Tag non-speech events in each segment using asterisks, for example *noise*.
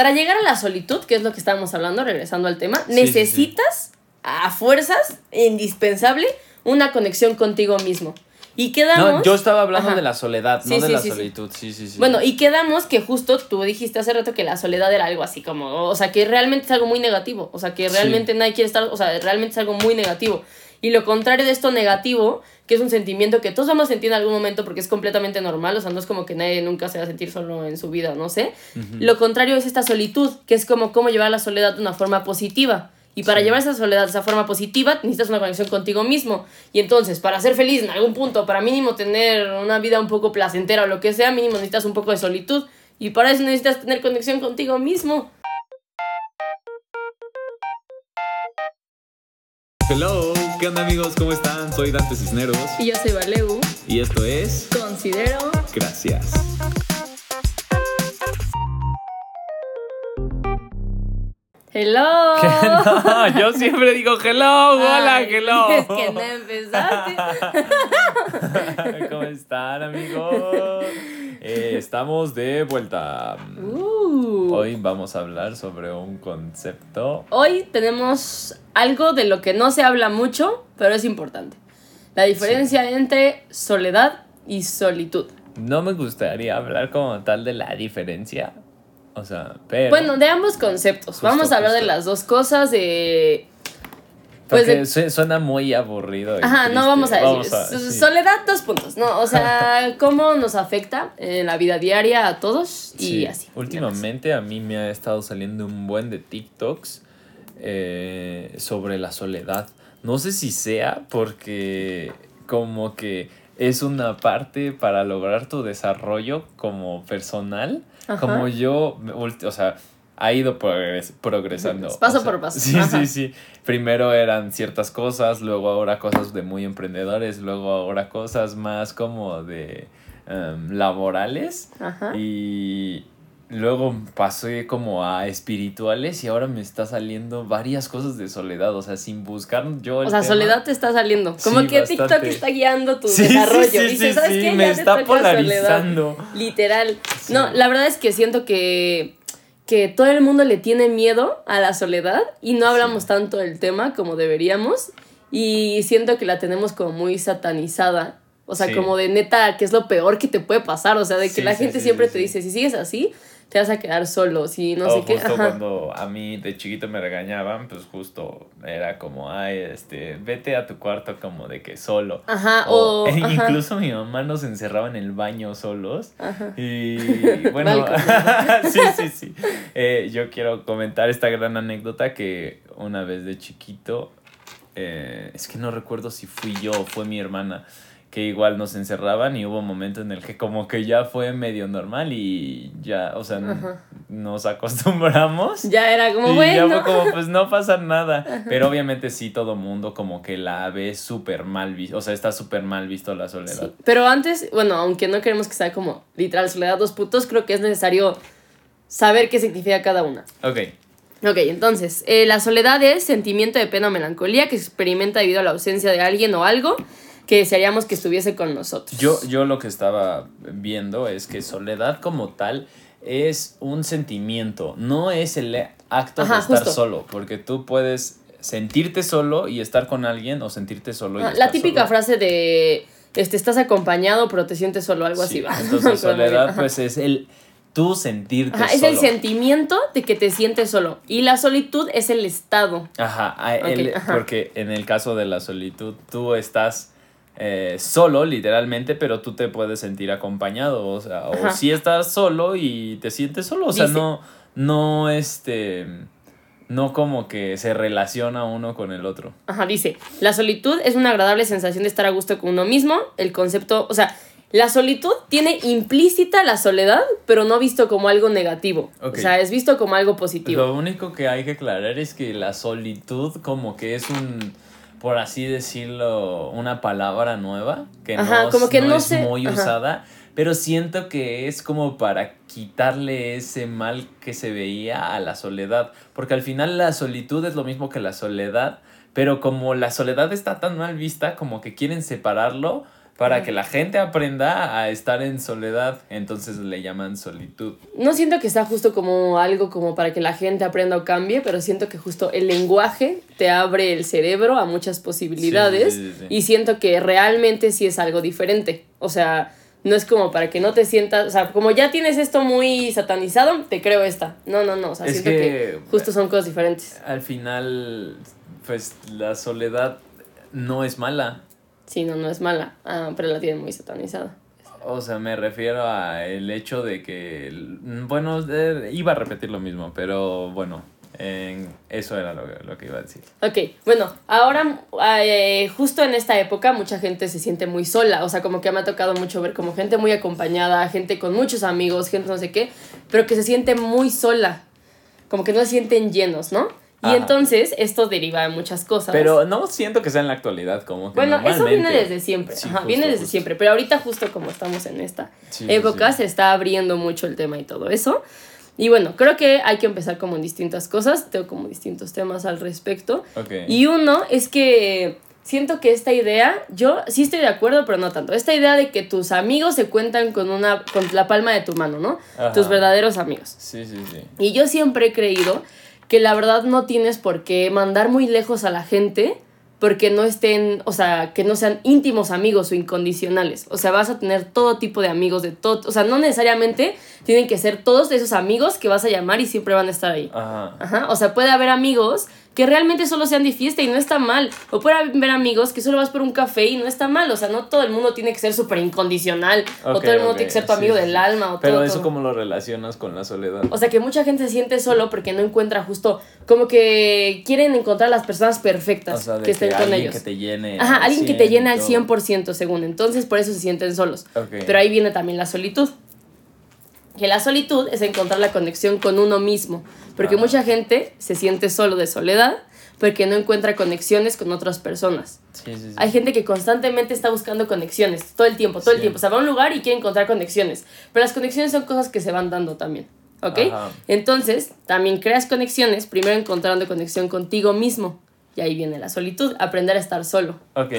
para llegar a la solitud, que es lo que estábamos hablando, regresando al tema, Sí, sí, sí. necesitas a fuerzas, indispensable, una conexión contigo mismo. Y quedamos... No, yo estaba hablando Ajá. de la soledad, no de la solitud. Sí, sí, sí. Bueno, y quedamos que justo tú dijiste hace rato que la soledad era algo así como, o sea, que realmente es algo muy negativo, o sea, que realmente nadie quiere estar, o sea, realmente es algo muy negativo. Y lo contrario de esto negativo, que es un sentimiento que todos vamos a sentir en algún momento porque es completamente normal, o sea, no es como que nadie nunca se va a sentir solo en su vida, no sé. Lo contrario es esta solitud, que es como cómo llevar la soledad de una forma positiva. Y para Sí. llevar esa soledad de esa forma positiva, necesitas una conexión contigo mismo. Y entonces, para ser feliz en algún punto, para mínimo tener una vida un poco placentera o lo que sea, mínimo necesitas un poco de solitud. Y para eso necesitas tener conexión contigo mismo. Hello, ¿qué onda amigos? ¿Cómo están? Soy Dante Cisneros Y yo soy Valeu. y esto es Considero. Gracias. ¡Hello! *laughs* no, yo siempre digo hello, hola, Ay, hello. *laughs* Es que no empezaste. *laughs* ¿Cómo están, amigos? Eh, estamos de vuelta. Uh. Hoy vamos a hablar sobre un concepto. Hoy tenemos algo de lo que no se habla mucho, pero es importante. La diferencia entre soledad y solitud. No me gustaría hablar como tal de la diferencia. O sea, pero. Bueno, de ambos conceptos. Justo, Vamos a hablar de las dos cosas de... pues porque de- suena muy aburrido. Ajá, no vamos a decir. Vamos a- so- sí. Soledad, dos puntos. No, o sea, *laughs* cómo nos afecta en la vida diaria a todos y Sí, así. Últimamente a mí me ha estado saliendo un buen de TikToks eh, sobre la soledad. No sé si sea porque como que es una parte para lograr tu desarrollo como personal. Ajá. Como yo, o sea, ha ido progres- progresando. Paso o sea, por paso. Sí, Ajá. sí, sí. Primero eran ciertas cosas, luego ahora cosas de muy emprendedores, luego ahora cosas más como de em, laborales. Ajá. Y luego pasé como a espirituales y ahora me está saliendo varias cosas de soledad, o sea, sin buscar yo el O sea, tema. soledad te está saliendo. Como Sí, que TikTok bastante. está guiando tu Sí, desarrollo. sí, Dices, ¿sabes qué? me Ya te está soledad. polarizando. Literal. Sí. No, la verdad es que siento que, que todo el mundo le tiene miedo a la soledad y no hablamos tanto del tema como deberíamos. Y siento que la tenemos como muy satanizada. O sea, Sí. como de neta, que es lo peor que te puede pasar. O sea, de que Sí, la gente sí, siempre te dice, si sigues así, te vas a quedar solo. Si no o sé qué. justo Ajá. cuando a mí de chiquito me regañaban, pues justo era como, ay, este, vete a tu cuarto como de que solo. Ajá, O, o. e *laughs* ajá, incluso mi mamá nos encerraba en el baño solos. ajá. Y *laughs* bueno, *laughs* sí, sí, sí. Eh, yo quiero comentar esta gran anécdota que una vez de chiquito, eh, es que no recuerdo si fui yo o fue mi hermana, que igual nos encerraban y hubo un momento en el que como que ya fue medio normal y ya, o sea, Ajá. nos acostumbramos. Ya era como y bueno. ya fue como, pues no pasa nada. Pero obviamente sí, todo mundo como que la ve súper mal visto. O sea, está súper mal visto la soledad. Sí, Pero antes, bueno, aunque no queremos que sea como literal soledad dos putos, creo que es necesario saber qué significa cada una. Ok. Ok, entonces, eh, la soledad es sentimiento de pena o melancolía que se experimenta debido a la ausencia de alguien o algo que desearíamos que estuviese con nosotros. Yo, yo lo que estaba viendo es que soledad como tal es un sentimiento, no es el acto Ajá, de estar justo. solo, porque tú puedes sentirte solo y estar con alguien o sentirte solo y Ah, estar la típica solo. frase de este, estás acompañado pero te sientes solo, algo Sí, *laughs* así va. Entonces soledad pues es el tú sentirte Ajá, es solo. el sentimiento de que te sientes solo. Y la solitud es el estado. Ajá, ajá. porque en el caso de la solitud tú estás eh, solo literalmente, pero tú te puedes sentir acompañado, o sea, o si estás solo y te sientes solo, o sea, Dice- no, no este, no como que se relaciona uno con el otro. Ajá, dice, la solitud es una agradable sensación de estar a gusto con uno mismo. El concepto, o sea, la solitud tiene implícita la soledad, pero no visto como algo negativo. O sea, es visto como algo positivo. Lo único que hay que aclarar es que la solitud como que es un, por así decirlo, una palabra nueva que Ajá, no, como que no es muy ajá. usada, pero siento que es como para quitarle ese mal que se veía a la soledad, porque al final la solitud es lo mismo que la soledad, pero como la soledad está tan mal vista, como que quieren separarlo. Para que la gente aprenda a estar en soledad. Entonces le llaman solitud. No siento que sea justo como algo como para que la gente aprenda o cambie, pero siento que justo el lenguaje te abre el cerebro a muchas posibilidades Sí, sí, sí, sí. y siento que realmente sí es algo diferente. O sea, no es como para que no te sientas, o sea, como ya tienes esto muy satanizado, te creo esta. No, no, no, o sea, Es siento que- que justo son cosas diferentes. Al final, pues la soledad no es mala. Sí, no, no es mala, ah, pero la tienen muy satanizada. O sea, me refiero a el hecho de que, bueno, eh, iba a repetir lo mismo, pero bueno, en- eso era lo, lo que iba a decir. Ok, bueno, ahora eh, justo en esta época mucha gente se siente muy sola, o sea, como que me ha tocado mucho ver como gente muy acompañada, gente con muchos amigos, gente no sé qué, pero que se siente muy sola, como que no se sienten llenos, ¿no? Y Ajá. entonces esto deriva de muchas cosas. Pero no siento que sea en la actualidad, como que bueno, eso viene desde siempre, Sí, ajá, justo, viene desde justo. siempre, pero ahorita justo como estamos en esta Sí, época sí. se está abriendo mucho el tema y todo eso. Y bueno, creo que hay que empezar como en distintas cosas, tengo como distintos temas al respecto. Ok. Y uno es que siento que esta idea, yo sí estoy de acuerdo, pero no tanto. Esta idea de que tus amigos se cuentan con una con la palma de tu mano, ¿no? Ajá. Tus verdaderos amigos. Sí, sí, sí. Y yo siempre he creído que la verdad no tienes por qué mandar muy lejos a la gente porque no estén, o sea, que no sean íntimos amigos o incondicionales. O sea, vas a tener todo tipo de amigos de todo, o sea, no necesariamente tienen que ser todos esos amigos que vas a llamar y siempre van a estar ahí. Ajá. Ajá, o sea, puede haber amigos que realmente solo sean de fiesta y no está mal. O puede haber amigos que solo vas por un café y no está mal. O sea, no todo el mundo tiene que ser súper incondicional. o todo el mundo tiene que ser tu amigo sí, del alma. O Pero todo, eso todo. como lo relacionas con la soledad. O sea, que mucha gente se siente solo porque no encuentra justo, como que quieren encontrar las personas perfectas O sea, de que estén con alguien ellos. que te llene. Ajá, al alguien que te 100 llena y al todo. 100% según. Entonces, por eso se sienten solos. Pero ahí viene también la solitud. Que la solitud es encontrar la conexión con uno mismo. Porque Ajá. mucha gente se siente solo de soledad porque no encuentra conexiones con otras personas. Sí, sí, sí. Hay gente que constantemente está buscando conexiones, todo el tiempo, todo el tiempo. O sea, va a un lugar y quiere encontrar conexiones. Pero las conexiones son cosas que se van dando también. ¿Ok? Ajá. Entonces, también creas conexiones, primero encontrando conexión contigo mismo. Y ahí viene la solitud, aprender a estar solo. Ok.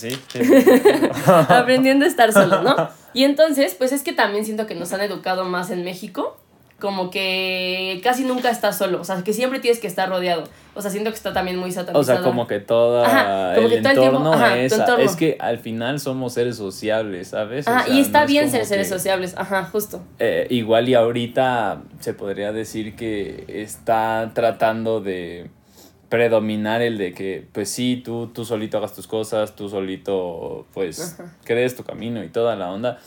Sí, *laughs* sí. *laughs* aprendiendo a estar solo, ¿no? *laughs* Y entonces, pues es que también siento que nos han educado más en México, como que casi nunca estás solo, o sea, que siempre tienes que estar rodeado. O sea, siento que está también muy satanizado. O sea, como que todo Ajá, como el que todo el tiempo- entorno ajá, es. entorno. Es que al final somos seres sociables, ¿sabes? O Ajá, sea, y está no bien ser seres que- sociables, ajá, justo. Eh, igual y ahorita se podría decir que está tratando de predominar el de que, pues sí, tú, tú solito hagas tus cosas, tú solito, pues, Ajá. crees tu camino y toda la onda.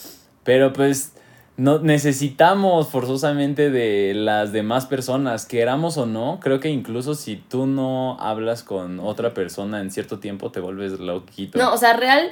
Pero pues no necesitamos forzosamente de las demás personas, queramos o no. Creo que incluso si tú no hablas con otra persona en cierto tiempo, te vuelves loquito. No, o sea, real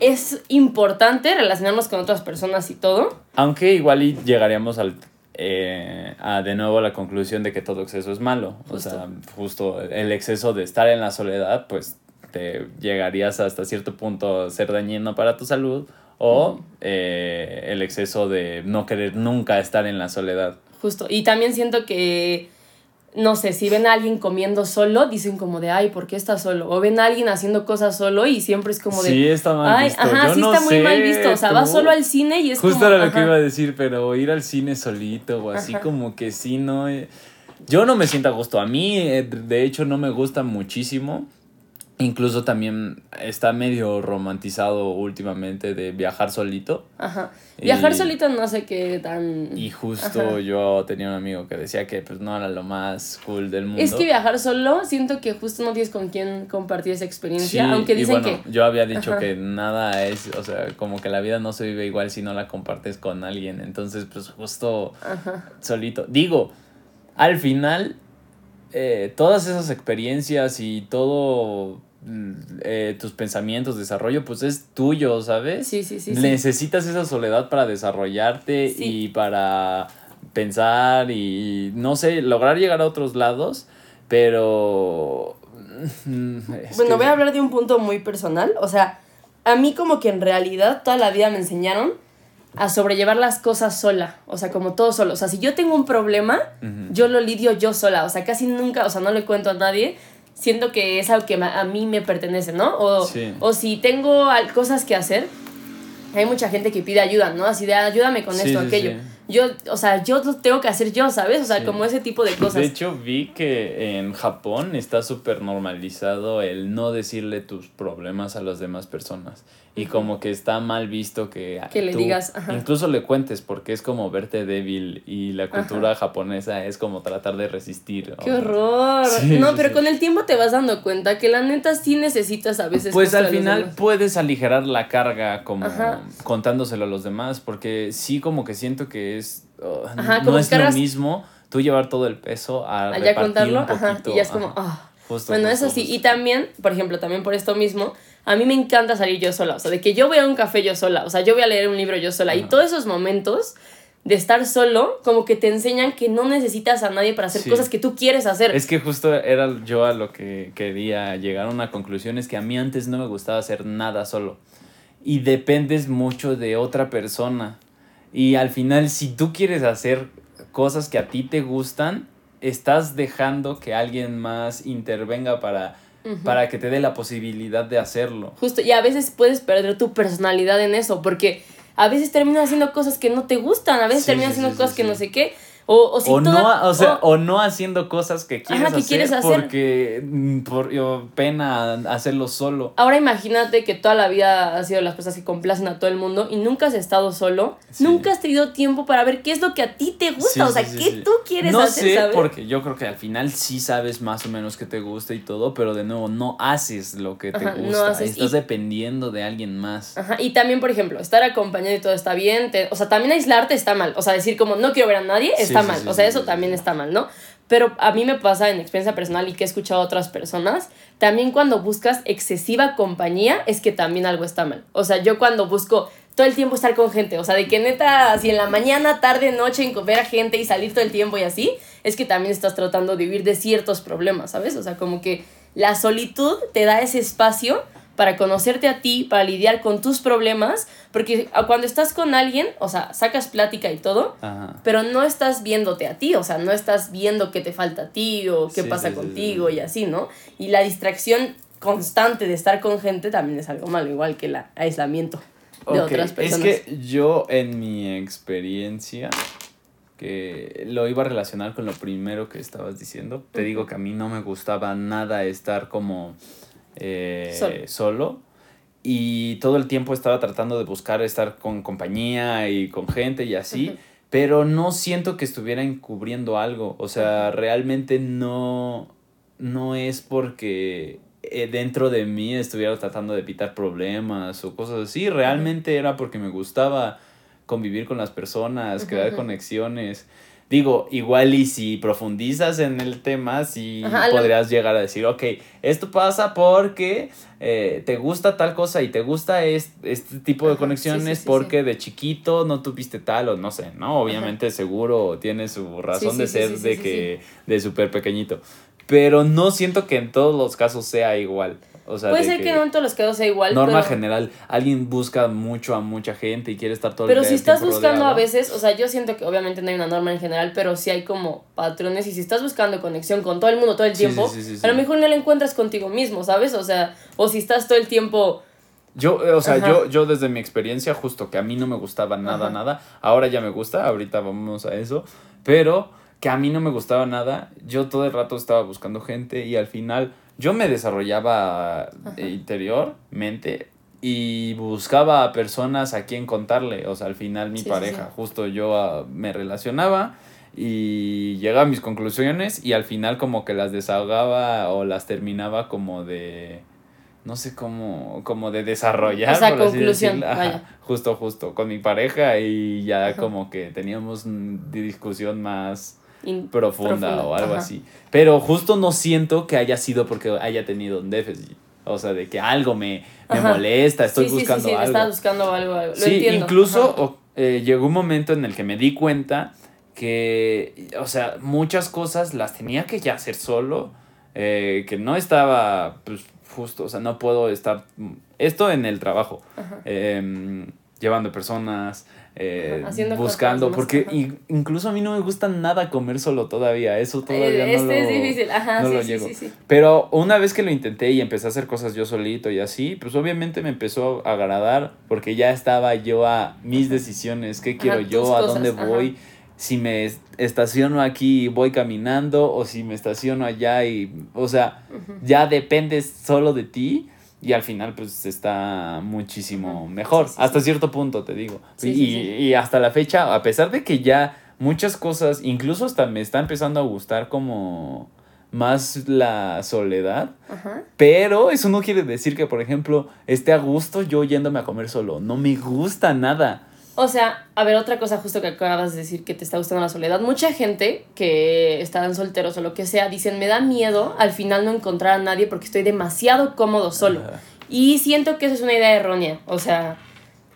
es importante relacionarnos con otras personas y todo. Aunque igual y llegaríamos al, eh, a de nuevo la conclusión de que todo exceso es malo. O sea, justo el exceso de estar en la soledad, pues te llegarías hasta cierto punto a ser dañino para tu salud. O eh, el exceso de no querer nunca estar en la soledad. Justo. Y también siento que, no sé, si ven a alguien comiendo solo, dicen como de, ay, ¿por qué está solo? O ven a alguien haciendo cosas solo y siempre es como de, Sí, está mal ay, visto. ajá, Yo sí no está muy mal visto. O sea, va solo al cine y es Justo como... era lo que iba a decir, pero ir al cine solito o así Ajá. como que sí, no. eh, Yo no me siento a gusto. A mí, eh, de hecho, no me gusta muchísimo. Incluso también está medio romantizado últimamente de viajar solito. Ajá. Viajar Y- solito no sé qué tan... Y justo Ajá. yo tenía un amigo que decía que pues no era lo más cool del mundo. Es que viajar solo, siento que justo no tienes con quién compartir esa Sí, experiencia, aunque y dicen bueno, que... yo había dicho Ajá. que nada es, o sea, como que la vida no se vive igual si no la compartes con alguien. Entonces, pues justo Ajá. solito. Digo, al final, eh, todas esas experiencias y todo eh, tus pensamientos, desarrollo, pues es tuyo, ¿sabes? Sí, sí, sí, sí. Necesitas esa soledad para desarrollarte Sí. y para pensar y, no sé, lograr llegar a otros lados, pero... mm, es Bueno, que- voy a hablar de un punto muy personal. O sea, a mí como que en realidad toda la vida me enseñaron a sobrellevar las cosas sola. O sea, como todo solo. O sea, si yo tengo un problema, yo lo lidio yo sola. O sea, casi nunca, o sea, no le cuento a nadie. Siento que es algo que a mí me pertenece, ¿no? O, Sí. o si tengo cosas que hacer, hay mucha gente que pide ayuda, ¿no? Así de ayúdame con Sí, esto, sí, aquello. Yo, o sea, yo lo tengo que hacer yo, ¿sabes? O sea, Sí. como ese tipo de cosas. De hecho, vi que en Japón está súper normalizado el no decirle tus problemas a las demás personas. Y como que está mal visto que, Que le digas, ajá. incluso le cuentes porque es como verte débil y la cultura japonesa es como tratar de resistir. ¡Qué horror! Sí, no, sí, pero con el tiempo te vas dando cuenta que la neta sí necesitas a veces. Pues al final puedes aligerar la carga como Ajá. contándoselo a los demás, porque sí como que siento que es oh, Ajá, no es cargas- lo mismo tú llevar todo el peso a Allá repartir contarlo, un ajá, poquito. y ya es como, ah. Justo, Bueno, justo, eso sí, justo. y también, por ejemplo, también por esto mismo, a mí me encanta salir yo sola, o sea, de que yo voy a un café yo sola, o sea, yo voy a leer un libro yo sola, y todos esos momentos de estar solo, como que te enseñan que no necesitas a nadie para hacer Sí. cosas que tú quieres hacer. Es que justo era yo a lo que quería llegar a una conclusión, es que a mí antes no me gustaba hacer nada solo. Y dependes mucho de otra persona. Y al final, si tú quieres hacer cosas que a ti te gustan, estás dejando que alguien más intervenga para, para que te dé la posibilidad de hacerlo. Justo, y a veces puedes perder tu personalidad en eso, porque a veces terminas haciendo cosas que no te gustan, a veces Sí, terminas sí, haciendo sí, cosas que no sé qué, o, o si o, no, toda- o, sea, o- o no haciendo cosas que quieres, que hacer, quieres hacer. porque mm, por yo, pena hacerlo solo. Ahora imagínate que toda la vida has sido las personas que complacen a todo el mundo y nunca has estado solo, Sí. nunca has tenido tiempo para ver qué es lo que a ti te gusta, Sí, o sea, sí, qué tú quieres no hacer, sé, ¿sabes? porque yo creo que al final sí sabes más o menos que te gusta y todo, pero de nuevo no haces lo que te Ajá, no gusta. haces Estás y- dependiendo de alguien más. Ajá, y también, por ejemplo, estar acompañado y todo está bien, te- o sea, también aislarte está mal, o sea, decir como no quiero ver a nadie Sí, está sí, mal, sí, o sea, eso también está mal, ¿no? Pero a mí me pasa en experiencia personal y que he escuchado a otras personas, también cuando buscas excesiva compañía es que también algo está mal. O sea, yo cuando busco todo el tiempo estar con gente, o sea, de que neta, así en la mañana, tarde, noche, ver a gente y salir todo el tiempo y así, es que también estás tratando de vivir de ciertos problemas, ¿sabes? O sea, como que la solitud te da ese espacio para conocerte a ti, para lidiar con tus problemas, porque cuando estás con alguien, o sea, sacas plática y todo, Ajá. pero no estás viéndote a ti, o sea, no estás viendo qué te falta a ti o qué Sí, pasa sí, contigo sí. y así, ¿no? Y la distracción constante de estar con gente también es algo malo, igual que el aislamiento de otras personas. Es que yo en mi experiencia, que lo iba a relacionar con lo primero que estabas diciendo, te digo que a mí no me gustaba nada estar como eh, Solo. solo. Y todo el tiempo estaba tratando de buscar estar con compañía y con gente y así. Pero no siento que estuviera encubriendo algo. O sea, realmente no, no es porque eh, dentro de mí estuviera tratando de evitar problemas o cosas así. Realmente era porque me gustaba convivir con las personas, crear conexiones. Digo, igual y si profundizas en el tema, sí Ajá, lo- podrías llegar a decir, ok, esto pasa porque eh, te gusta tal cosa y te gusta es- este tipo de Ajá, conexiones sí, sí, sí, porque de chiquito no tuviste tal o no sé, ¿no? Obviamente seguro tiene su razón de ser de que de súper pequeñito. Pero no siento que en todos los casos sea igual. O sea, Puede de ser que, no en todos los casos sea igual, norma pero... general, alguien busca mucho a mucha gente y quiere estar todo Pero el si estás buscando a veces, o sea, yo siento que obviamente no hay una norma en general, pero sí hay como patrones y si estás buscando conexión con todo el mundo todo el tiempo, sí, sí, sí, a lo mejor no la encuentras contigo mismo, ¿sabes? O sea, o si estás todo el tiempo... Yo, eh, o sea, Ajá. yo, yo desde mi experiencia, justo que a mí no me gustaba nada, Ajá. nada. Ahora ya me gusta, ahorita vamos a eso. Pero que a mí no me gustaba nada, yo todo el rato estaba buscando gente y al final yo me desarrollaba eh, interiormente y buscaba a personas a quien contarle. O sea, al final mi Sí, pareja, sí. justo yo ah, me relacionaba y llegaba a mis conclusiones y al final como que las desahogaba o las terminaba como de no sé cómo como de desarrollar O sea, conclusión, decirlo. Ajá, vaya. justo justo con mi pareja y ya Ajá. como que teníamos una discusión más in- profunda, o algo ajá. así pero justo no siento que haya sido porque haya tenido un déficit o sea de que algo me, me molesta estoy sí, buscando sí, sí, algo buscando algo, algo. Lo Sí, entiendo. incluso o- eh, llegó un momento en el que me di cuenta que, o sea, muchas cosas las tenía que ya hacer solo, eh, que no estaba, pues, justo, o sea, no puedo estar, esto en el trabajo. Em, llevando personas, eh, haciendo buscando, porque i- incluso a mí no me gusta nada comer solo todavía, eso todavía Eh, no este lo, es difícil, ajá, no sí, lo sí, llego. sí, sí. Pero una vez que lo intenté y empecé a hacer cosas yo solito y así, pues obviamente me empezó a agradar porque ya estaba yo a mis decisiones, qué quiero yo, a cosas, dónde ajá. voy, si me es- estaciono aquí y voy caminando o si me estaciono allá y, o sea, ya depende solo de ti. Y al final, pues está muchísimo mejor. Sí, sí, hasta sí. cierto punto, te digo. Y, y hasta la fecha, a pesar de que ya muchas cosas, incluso hasta me está empezando a gustar como más la soledad. Ajá. Pero eso no quiere decir que, por ejemplo, esté a gusto yo yéndome a comer solo. No me gusta nada. O sea, a ver, otra cosa justo que acabas de decir que te está gustando la soledad. Mucha gente que están solteros o lo que sea, dicen, me da miedo al final no encontrar a nadie porque estoy demasiado cómodo solo. Y siento que eso es una idea errónea. O sea,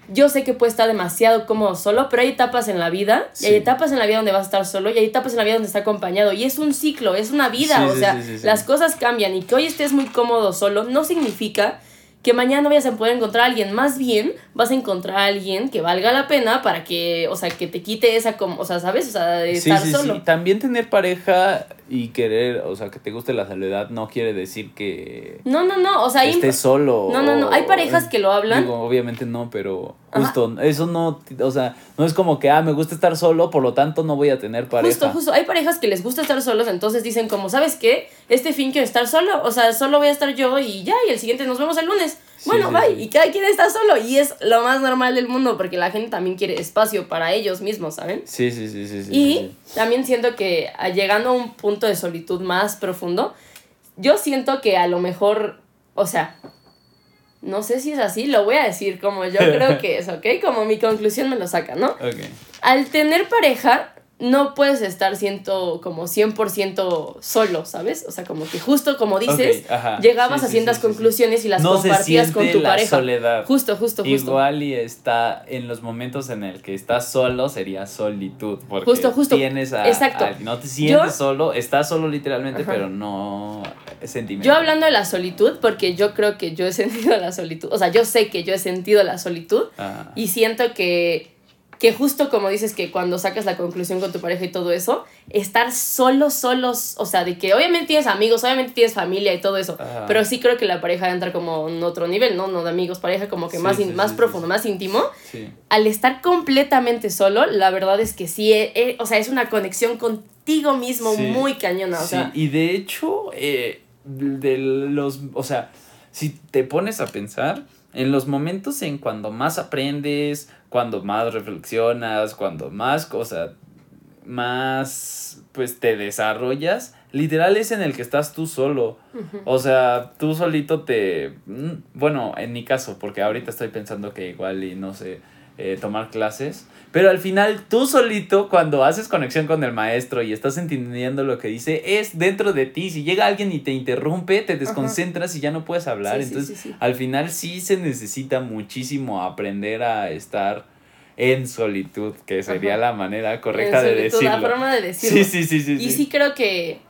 yo sé que puede estar demasiado cómodo solo, pero hay etapas en la vida, y hay etapas en la vida donde vas a estar solo, y hay etapas en la vida donde está acompañado. Y es un ciclo, es una vida. Sí, o sí, sea, las cosas cambian. Y que hoy estés muy cómodo solo no significa que mañana vayas a poder encontrar a alguien. Más bien, vas a encontrar a alguien que valga la pena para que, o sea, que te quite esa, como, o sea, ¿sabes? O sea, de Sí, estar sí, solo. sí. También tener pareja y querer, o sea, que te guste la soledad no quiere decir que No, no, no. O sea, estés solo. No, no, no. Hay parejas que lo hablan. Digo, obviamente no, pero Ajá. justo, eso no, o sea, no es como que, ah, me gusta estar solo, por lo tanto no voy a tener pareja. Justo, justo. Hay parejas que les gusta estar solos, entonces dicen como, ¿sabes qué? Este fin quiero estar solo, o sea, solo voy a estar yo y ya, y el siguiente nos vemos el lunes. Sí, Bueno, sí, bye. sí. Y cada quien está solo y es lo más normal del mundo porque la gente también quiere espacio para ellos mismos, ¿saben? Sí, sí, sí, sí, sí. Y también siento que a- llegando a un punto de solitud más profundo, yo siento que a lo mejor, o sea, no sé si es así, lo voy a decir como yo creo *laughs* que es, ¿ok? Como mi conclusión me lo saca, ¿no? Ok. al tener pareja, no puedes estar siento como 100% solo, ¿sabes? O sea, como que justo como dices, llegabas Sí, a sí, ciertas sí, conclusiones y las No se compartías con tu la pareja. soledad. Justo, justo, justo. Igual y está en los momentos en el que estás solo sería solitud. Porque Justo, justo. Tienes a, Exacto. a- no te sientes Yo- solo, estás solo literalmente, Ajá. pero no sentimiento. Yo hablando de la solitud, porque yo creo que yo he *laughs* sentido la solitud, o sea, yo sé que yo he sentido la solitud Ajá. y siento que, que justo como dices que cuando sacas la conclusión con tu pareja y todo eso, estar solo, solos, o sea, de que obviamente tienes amigos, obviamente tienes familia y todo eso, Ajá. pero sí creo que la pareja entra como en otro nivel, ¿no? No de amigos, pareja, como que Sí, más, sí, in- sí, más sí, profundo, más íntimo. Sí. Al estar completamente solo, la verdad es que sí, eh, eh, o sea, es una conexión contigo mismo muy cañona, o Sí, sea. y de hecho, eh, de los, o sea, si te pones a pensar, en los momentos en cuando más aprendes, cuando más reflexionas, cuando más cosas, más, pues te desarrollas, literal es en el que estás tú solo. O sea, tú solito te, mm, bueno, en mi caso, porque ahorita estoy pensando que igual y no sé, eh, tomar clases. Pero al final, tú solito, cuando haces conexión con el maestro y estás entendiendo lo que dice, es dentro de ti. Si llega alguien y te interrumpe, te desconcentras y ya no puedes hablar. Sí, Entonces, sí, sí. al final sí se necesita muchísimo aprender a estar en solitud, que sería Ajá. la manera correcta En de solitud, decirlo. La forma de decirlo. Sí, sí, sí, sí. Y sí creo que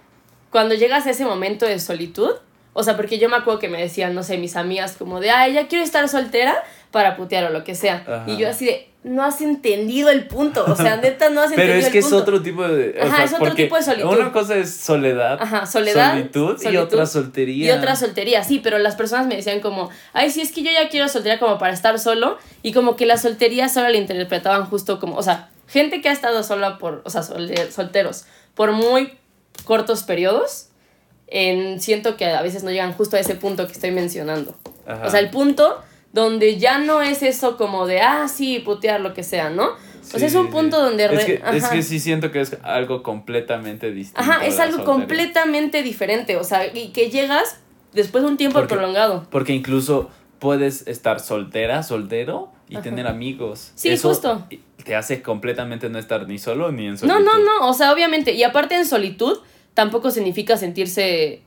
cuando llegas a ese momento de solitud, o sea, porque yo me acuerdo que me decían, no sé, mis amigas como de, ay, ya quiero estar soltera para putear o lo que sea. Ajá. Y yo así de, no has entendido el punto, o sea, *laughs* neta, no has Pero entendido es el que es punto. otro tipo de. Ajá, sea, es otro tipo de solitud. Una cosa es soledad. Ajá, soledad, Solitud, y otra soltería. Y otra soltería, sí, pero las personas me decían como, ay, sí, es que yo ya quiero soltería como para estar solo, y como que la soltería solo la interpretaban justo como, o sea, gente que ha estado sola por, o sea, sol- solteros, por muy cortos periodos, en, siento que a veces no llegan justo a ese punto que estoy mencionando. Ajá. O sea, el punto donde ya no es eso como de, ah, sí, putear, lo que sea, ¿no? o sea, es Sí, un sí. punto donde... Es que, es ajá. que sí siento que es algo completamente distinto. Ajá, es algo soltería. completamente diferente, o sea, y que llegas después de un tiempo Porque- prolongado. Porque incluso puedes estar soltera, soltero y Ajá. tener amigos. Sí, Eso justo. Te hace completamente no estar ni solo ni en solitud. No, no, no, o sea, obviamente, y aparte en solitud tampoco significa sentirse,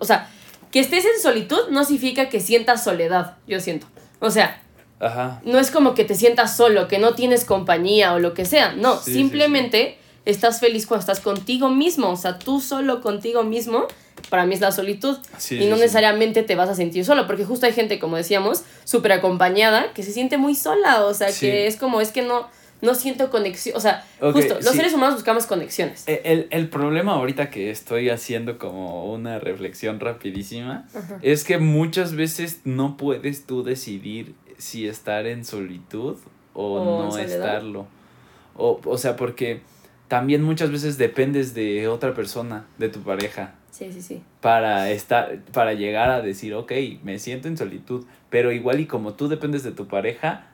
o sea, que estés en solitud no significa que sientas soledad, yo siento. O sea, Ajá. no es como que te sientas solo, que no tienes compañía o lo que sea, no, Sí, sí, simplemente estás feliz cuando estás contigo mismo, o sea, tú solo contigo mismo para mí es la solitud. Y no necesariamente te vas a sentir solo, porque justo hay gente, como decíamos, súper acompañada, que se siente muy sola, o sea, que es como, es que no, no siento conexión, o sea, justo, los sí. seres humanos buscamos conexiones. Eh, El, el problema ahorita que estoy haciendo como una reflexión rapidísima es que muchas veces no puedes tú decidir si estar en solitud o, no soledad. estarlo. O, o sea, porque también muchas veces dependes de otra persona, de tu pareja, Sí, sí, sí. para estar, para llegar a decir, ok, me siento en solitud. Pero igual y como tú dependes de tu pareja,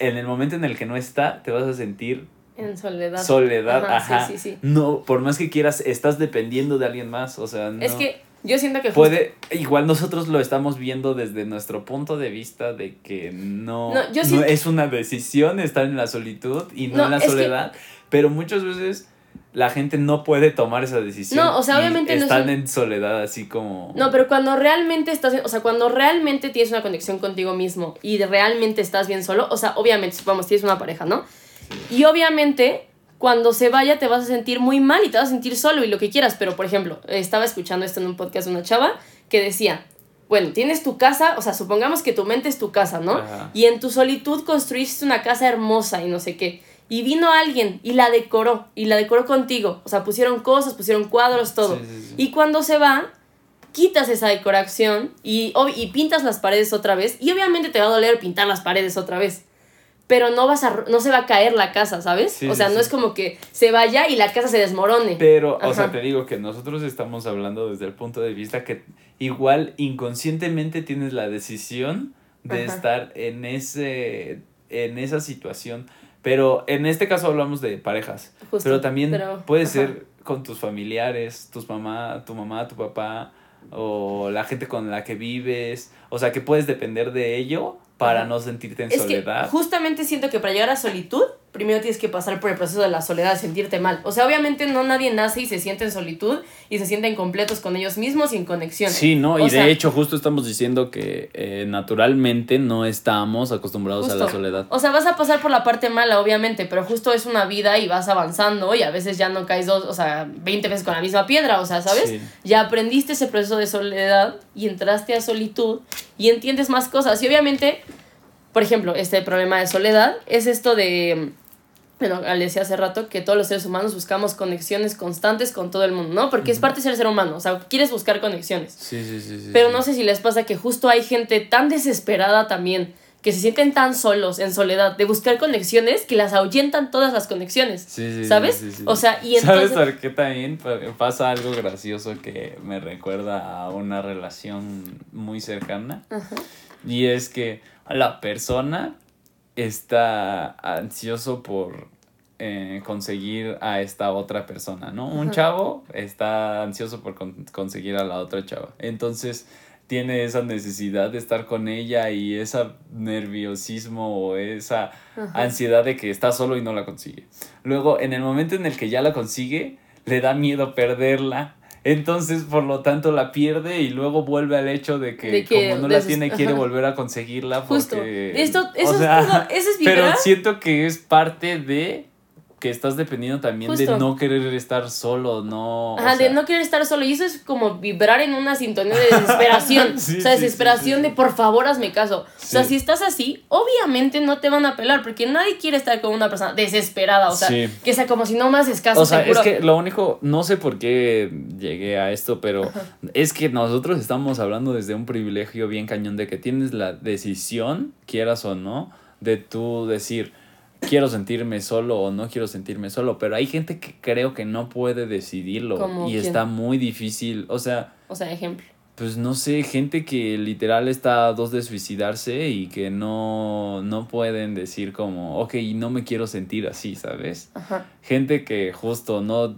en el momento en el que no está, te vas a sentir En soledad. soledad, ajá. Sí, sí, sí. No, por más que quieras, estás dependiendo de alguien más, o sea, no. Es que yo siento que justo- puede, igual nosotros lo estamos viendo desde nuestro punto de vista de que no, No, yo no siento- es una decisión estar en la solitud y no, No, en la que- soledad, pero muchas veces la gente no puede tomar esa decisión. No, o sea, obviamente no es están un- en soledad así como No, pero cuando realmente estás, o sea, cuando realmente tienes una conexión contigo mismo y realmente estás bien solo, o sea, obviamente, supongamos, tienes una pareja, ¿no? Y obviamente, cuando se vaya te vas a sentir muy mal y te vas a sentir solo y lo que quieras, pero por ejemplo, estaba escuchando esto en un podcast de una chava que decía, bueno, tienes tu casa, o sea, supongamos que tu mente es tu casa, ¿no? Ajá. Y en tu solitud construiste una casa hermosa y no sé qué. Y vino alguien y la decoró, y la decoró contigo. O sea, pusieron cosas, pusieron cuadros, todo. Sí, sí, sí. Y cuando se va, quitas esa decoración y, y pintas las paredes otra vez. Y obviamente te va a doler pintar las paredes otra vez. Pero no, vas a, no se va a caer la casa, ¿sabes? O sea, no es como que se vaya y la casa se desmorone. Pero, o sea, te digo que nosotros estamos hablando desde el punto de vista que igual inconscientemente tienes la decisión de Ajá. estar en ese en esa situación. Pero en este caso hablamos de parejas. Justo, pero también pero- puede ajá. ser con tus familiares, tus mamá, tu mamá, tu papá, o la gente con la que vives. O sea, que puedes depender de ello para Ajá. no sentirte en es soledad. que justamente siento que para llegar a solitud, primero tienes que pasar por el proceso de la soledad, sentirte mal. O sea, obviamente no nadie nace y se siente en solitud y se sienten completos con ellos mismos y en conexión. Sí, ¿no? O Y sea, de hecho, justo estamos diciendo que eh, naturalmente no estamos acostumbrados a la soledad. O sea, vas a pasar por la parte mala, obviamente, pero justo es una vida y vas avanzando y a veces ya no caes dos, o sea, 20 veces con la misma piedra, o sea, ¿sabes? Sí. Ya aprendiste ese proceso de soledad y entraste a solitud y entiendes más cosas. Y obviamente, por ejemplo, este problema de soledad es esto de, bueno, le decía hace rato que todos los seres humanos buscamos conexiones constantes con todo el mundo, ¿no? Porque es parte de ser ser humano, o sea, quieres buscar conexiones. Sí, sí, sí. sí, Pero sí. no sé si les pasa que justo hay gente tan desesperada también, que se sienten tan solos, en soledad, de buscar conexiones, que las ahuyentan todas las conexiones. Sí, sí, ¿Sabes? O sea, y ¿Sabes entonces... por qué también Pa- pasa algo gracioso que me recuerda a una relación muy cercana? Y es que la persona está ansioso por eh, conseguir a esta otra persona, ¿no? Un chavo está ansioso por con- conseguir a la otra chava. Entonces tiene esa necesidad de estar con ella y ese nerviosismo o esa ansiedad de que está solo y no la consigue. Luego, en el momento en el que ya la consigue, le da miedo perderla. Entonces, por lo tanto, la pierde y luego vuelve al hecho de que, De que como no la tiene, quiere ajá. volver a conseguirla porque... Justo. Esto- o eso es todo- esa es Pero siento que es parte de que estás dependiendo también Justo. de no querer estar solo, no... o Ajá, sea, de no querer estar solo. Y eso es como vibrar en una sintonía de desesperación. *laughs* Sí, o sea, desesperación sí, sí. de por favor hazme caso. O sea, si estás así, obviamente no te van a pelar, porque nadie quiere estar con una persona desesperada. O sea, que sea como si no me haces caso, O sea, seguro. es que lo único, no sé por qué llegué a esto, pero es que nosotros estamos hablando desde un privilegio bien cañón de que tienes la decisión, quieras o no, de tú decir, quiero sentirme solo o no quiero sentirme solo, pero hay gente que creo que no puede decidirlo ¿Cómo y quién? está muy difícil, o sea, O sea, ejemplo. pues no sé, gente que literal está a dos de suicidarse y que no, no pueden decir como, ok, no me quiero sentir así, ¿sabes? Ajá. gente que justo no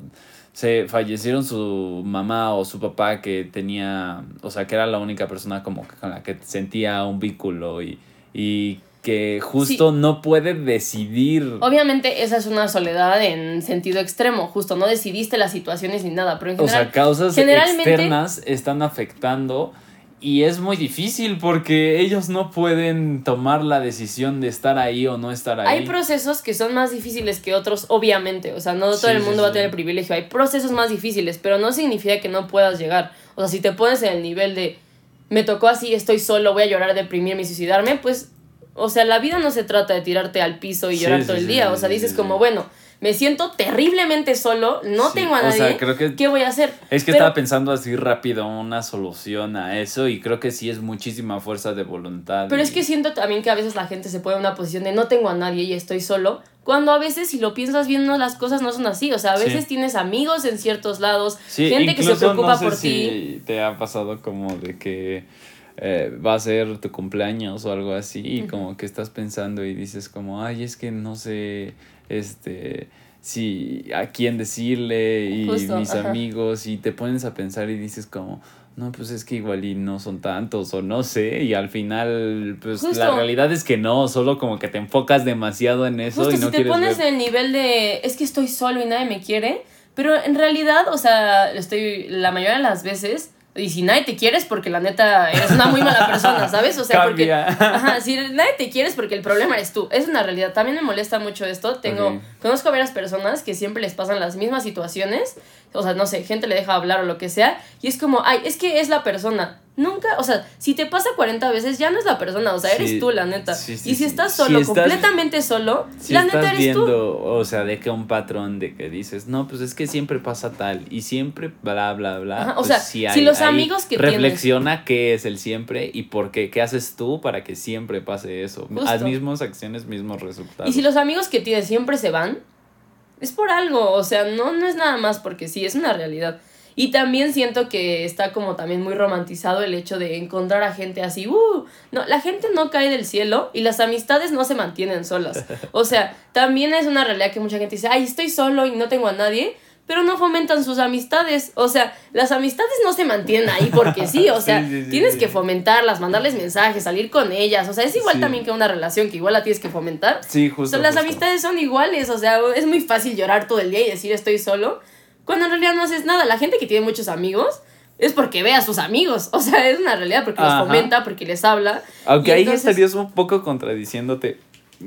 se fallecieron su mamá o su papá que tenía, o sea, que era la única persona como que con la que sentía un vínculo y, y que justo no puede decidir. Obviamente esa es una soledad en sentido extremo, justo no decidiste las situaciones ni nada, pero en O general sea, causas externas están afectando y es muy difícil porque ellos no pueden tomar la decisión de estar ahí o no estar ahí. Hay procesos que son más difíciles que otros, obviamente. O sea, no todo Sí, el sí, mundo va a tener el privilegio. Hay procesos más difíciles, pero no significa que no puedas llegar. O sea, si te pones en el nivel de me tocó así, estoy solo, voy a llorar, deprimirme y suicidarme, pues, o sea, la vida no se trata de tirarte al piso y Sí, llorar sí, todo el sí, día. o sea, dices como, bueno, me siento terriblemente solo, no tengo a o nadie. sea, creo que- ¿Qué voy a hacer? Es que Pero- estaba pensando así rápido una solución a eso y creo que sí es muchísima fuerza de voluntad. Pero y- es que siento también que a veces la gente se pone en una posición de no tengo a nadie y estoy solo, cuando a veces si lo piensas bien no, las cosas no son así, o sea, a veces tienes amigos en ciertos lados, gente que se preocupa no sé por si ti. te ha pasado como de que eh, va a ser tu cumpleaños o algo así y como que estás pensando y dices como, ay, es que no sé, este, si a quién decirle y Justo, mis ajá. amigos y te pones a pensar y dices como, no, pues es que igual y no son tantos o no sé y al final pues la realidad es que no, solo como que te enfocas demasiado en eso Justo y no si te quieres pones ver. en el nivel de es que estoy solo y nadie me quiere, pero en realidad, o sea, estoy la mayoría de las veces y si nadie te quiere es porque la neta eres una muy mala persona, *laughs* ¿sabes? O sea, porque Cambia. Ajá, si nadie te quiere es porque el problema eres tú. Es una realidad. También me molesta mucho esto. Tengo, conozco a varias personas que siempre les pasan las mismas situaciones. O sea, no sé, gente le deja hablar o lo que sea. Y es como, ay, es que es la persona. Nunca, o sea, si te pasa 40 veces, ya no es la persona, o sea, eres Sí, tú, la neta. sí, sí, y si estás Si solo, estás- completamente solo, Si la estás neta eres viendo, tú. o sea, de que un patrón de que dices, no, pues es que siempre pasa tal y siempre bla, bla, bla. Ajá, o pues sea, si hay- los amigos que tienes- Reflexiona qué es el siempre y por qué, qué haces tú para que siempre pase eso. Haz mismas acciones, mismos resultados. Y si los amigos que tienes siempre se van, es por algo, o sea, no, no es nada más porque sí, es una realidad. Y también siento que está como también muy romantizado el hecho de encontrar a gente así, uh, no, la gente no cae del cielo y las amistades no se mantienen solas. *laughs* O sea, también es una realidad que mucha gente dice, ay, estoy solo y no tengo a nadie, pero no fomentan sus amistades. O sea, las amistades no se mantienen ahí porque sí, o *laughs* sea, Sí, sí, sí, tienes que fomentarlas, mandarles mensajes, salir con ellas, o sea, es igual también que una relación que igual la tienes que fomentar. Sí, O justo. sea, las justo. amistades son iguales, o sea, es muy fácil llorar todo el día y decir estoy solo, cuando en realidad no haces nada. La gente que tiene muchos amigos es porque ve a sus amigos, *laughs* o sea, es una realidad porque Ajá. los fomenta, porque les habla. Aunque ahí entonces- estarías un poco contradiciéndote